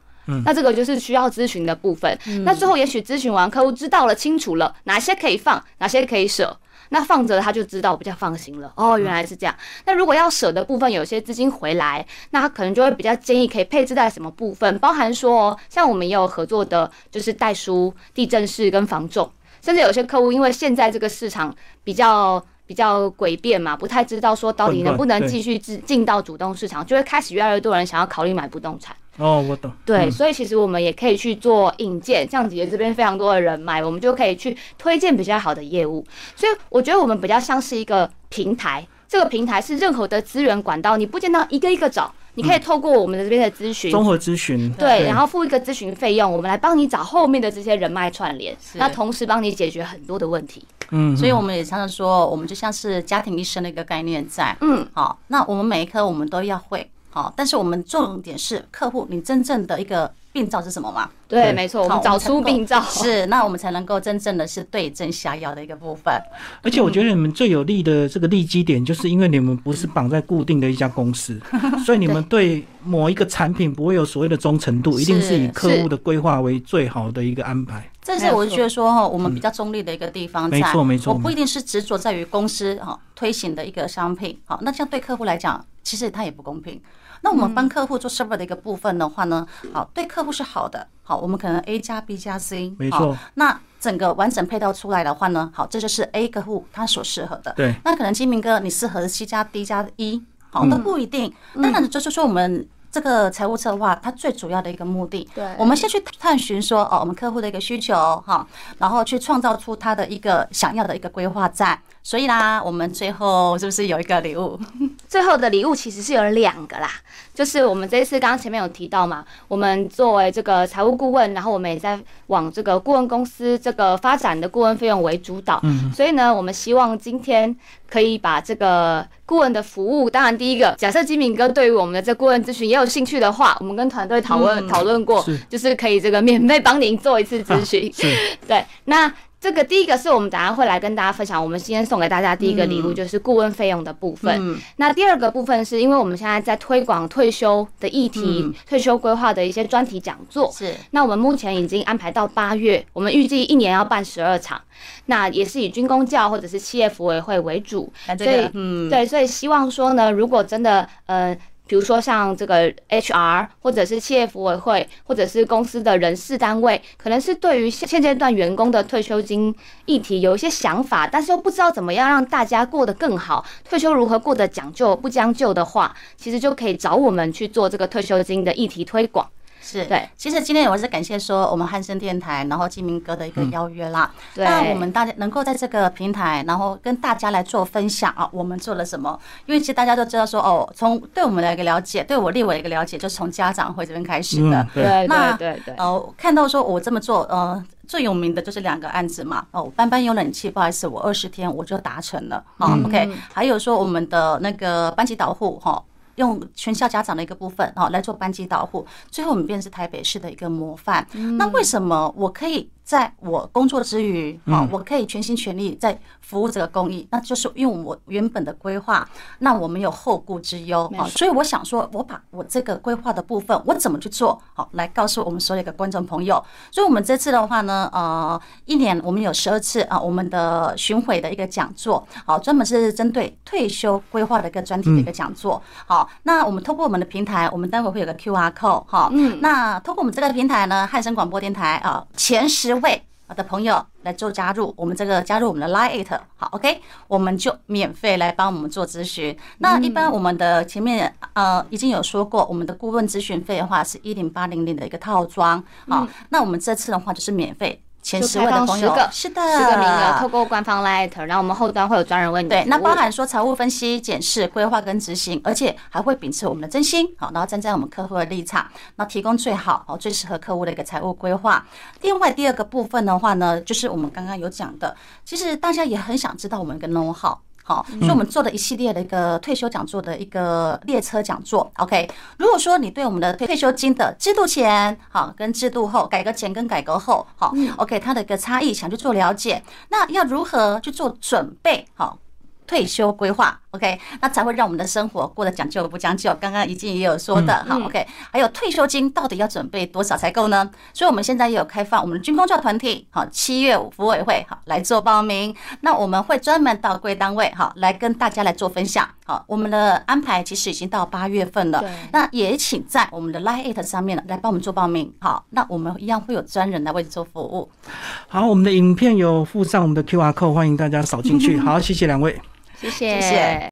那这个就是需要咨询的部分。那最后也许咨询完，客户知道了清楚了，哪些可以放，哪些可以舍。那放着他就知道比较放心了。哦，原来是这样。那如果要舍的部分，有些资金回来，那他可能就会比较建议可以配置在什么部分，包含说，像我们也有合作的，就是代书、地震室跟房重，甚至有些客户因为现在这个市场比较。比较诡辩嘛，不太知道说到底能不能继续进进到主动市场，就会开始越来越多人想要考虑买不动产。哦，我懂。对，所以其实我们也可以去做引荐，像姐姐这边非常多的人脉，我们就可以去推荐比较好的业务。所以我觉得我们比较像是一个平台，这个平台是任何的资源管道，你不见得一个一个找。你可以透过我们的这边的咨询，综合咨询，对，然后付一个咨询费用，我们来帮你找后面的这些人脉串联，那同时帮你解决很多的问题。嗯，所以我们也常常说，我们就像是家庭医生的一个概念在。嗯，好，那我们每一科我们都要会，好，但是我们重点是客户，你真正的一个。病灶是什么吗？对，没错，我们找出病灶是，那我们才能够真正的是对症下药的一个部分。而且我觉得你们最有利的这个利基点，就是因为你们不是绑在固定的一家公司，所以你们对某一个产品不会有所谓的忠诚度，一定是以客户的规划为最好的一个安排。这是我觉得说哈，我们比较中立的一个地方。没错没错，我不一定是执着在于公司哈推行的一个商品，好，那这样对客户来讲，其实他也不公平。那我们帮客户做 server 的一个部分的话呢，好，对客户是好的，好，我们可能 A 加 B 加 C，没错。那整个完整配套出来的话呢，好，这就是 A 客户他所适合的。对。那可能金明哥你适合 C 加 D 加 E，好，都不一定。当然，就是说我们这个财务策划它最主要的一个目的，对，我们先去探寻说哦，我们客户的一个需求哈，然后去创造出他的一个想要的一个规划在。所以啦，我们最后是不是有一个礼物？最后的礼物其实是有两个啦，就是我们这次刚刚前面有提到嘛，我们作为这个财务顾问，然后我们也在往这个顾问公司这个发展的顾问费用为主导，嗯，所以呢，我们希望今天可以把这个顾问的服务，当然第一个，假设金敏哥对于我们的这顾问咨询也有兴趣的话，我们跟团队讨论讨论过，就是可以这个免费帮您做一次咨询，对，那。这个第一个是我们等下会来跟大家分享，我们今天送给大家第一个礼物就是顾问费用的部分。那第二个部分是因为我们现在在推广退休的议题、退休规划的一些专题讲座。是，那我们目前已经安排到八月，我们预计一年要办十二场，那也是以军工教或者是企业服委会为主。所以，嗯，对，所以希望说呢，如果真的呃。比如说像这个 HR 或者是企业服委会，或者是公司的人事单位，可能是对于现现阶段员工的退休金议题有一些想法，但是又不知道怎么样让大家过得更好，退休如何过得讲究不将就的话，其实就可以找我们去做这个退休金的议题推广。是对，其实今天我是感谢说我们汉声电台，然后金明哥的一个邀约啦。对，那我们大家能够在这个平台，然后跟大家来做分享啊，我们做了什么？因为其实大家都知道说哦，从对我们的一个了解，对我立伟的一个了解，就是从家长会这边开始的。对对对对。呃，看到说我这么做，呃，最有名的就是两个案子嘛。哦，班班有冷气，不好意思，我二十天我就达成了。啊，OK。还有说我们的那个班级导护，哈。用全校家长的一个部分哦来做班级导护，最后我们变成是台北市的一个模范。那为什么我可以？在我工作之余，啊，我可以全心全力在服务这个公益，那就是因为我原本的规划，那我没有后顾之忧啊，所以我想说，我把我这个规划的部分，我怎么去做好，来告诉我们所有的观众朋友。所以，我们这次的话呢，呃，一年我们有十二次啊，我们的巡回的一个讲座，好，专门是针对退休规划的一个专题的一个讲座。好，那我们通过我们的平台，我们待会会有个 Q R code 哈，嗯，那通过我们这个平台呢，汉声广播电台啊，前十。位的朋友来做加入，我们这个加入我们的 Line It 好，OK，我们就免费来帮我们做咨询。那一般我们的前面呃已经有说过，我们的顾问咨询费的话是一零八零零的一个套装，好，那我们这次的话就是免费。前十位的朋友是的，十个名额，透过官方 Light，然后我们后端会有专人为你对，那包含说财务分析、检视、规划跟执行，而且还会秉持我们的真心，好，然后站在我们客户的立场，那提供最好、哦最适合客户的一个财务规划。另外第二个部分的话呢，就是我们刚刚有讲的，其实大家也很想知道我们跟 know how。好，所以我们做了一系列的一个退休讲座的一个列车讲座。OK，如果说你对我们的退休金的制度前，好跟制度后，改革前跟改革后，好，OK，它的一个差异想去做了解，那要如何去做准备？好。退休规划，OK，那才会让我们的生活过得讲究不将就。刚刚已经也有说的，好，OK，还有退休金到底要准备多少才够呢？所以我们现在也有开放我们的军工教团体，好，七月五服委会，好来做报名。那我们会专门到贵单位，好来跟大家来做分享。好，我们的安排其实已经到八月份了，那也请在我们的 Line 上面来帮我们做报名。好，那我们一样会有专人来为你做服务。好，我们的影片有附上我们的 QR code，欢迎大家扫进去。好，谢谢两位。谢谢。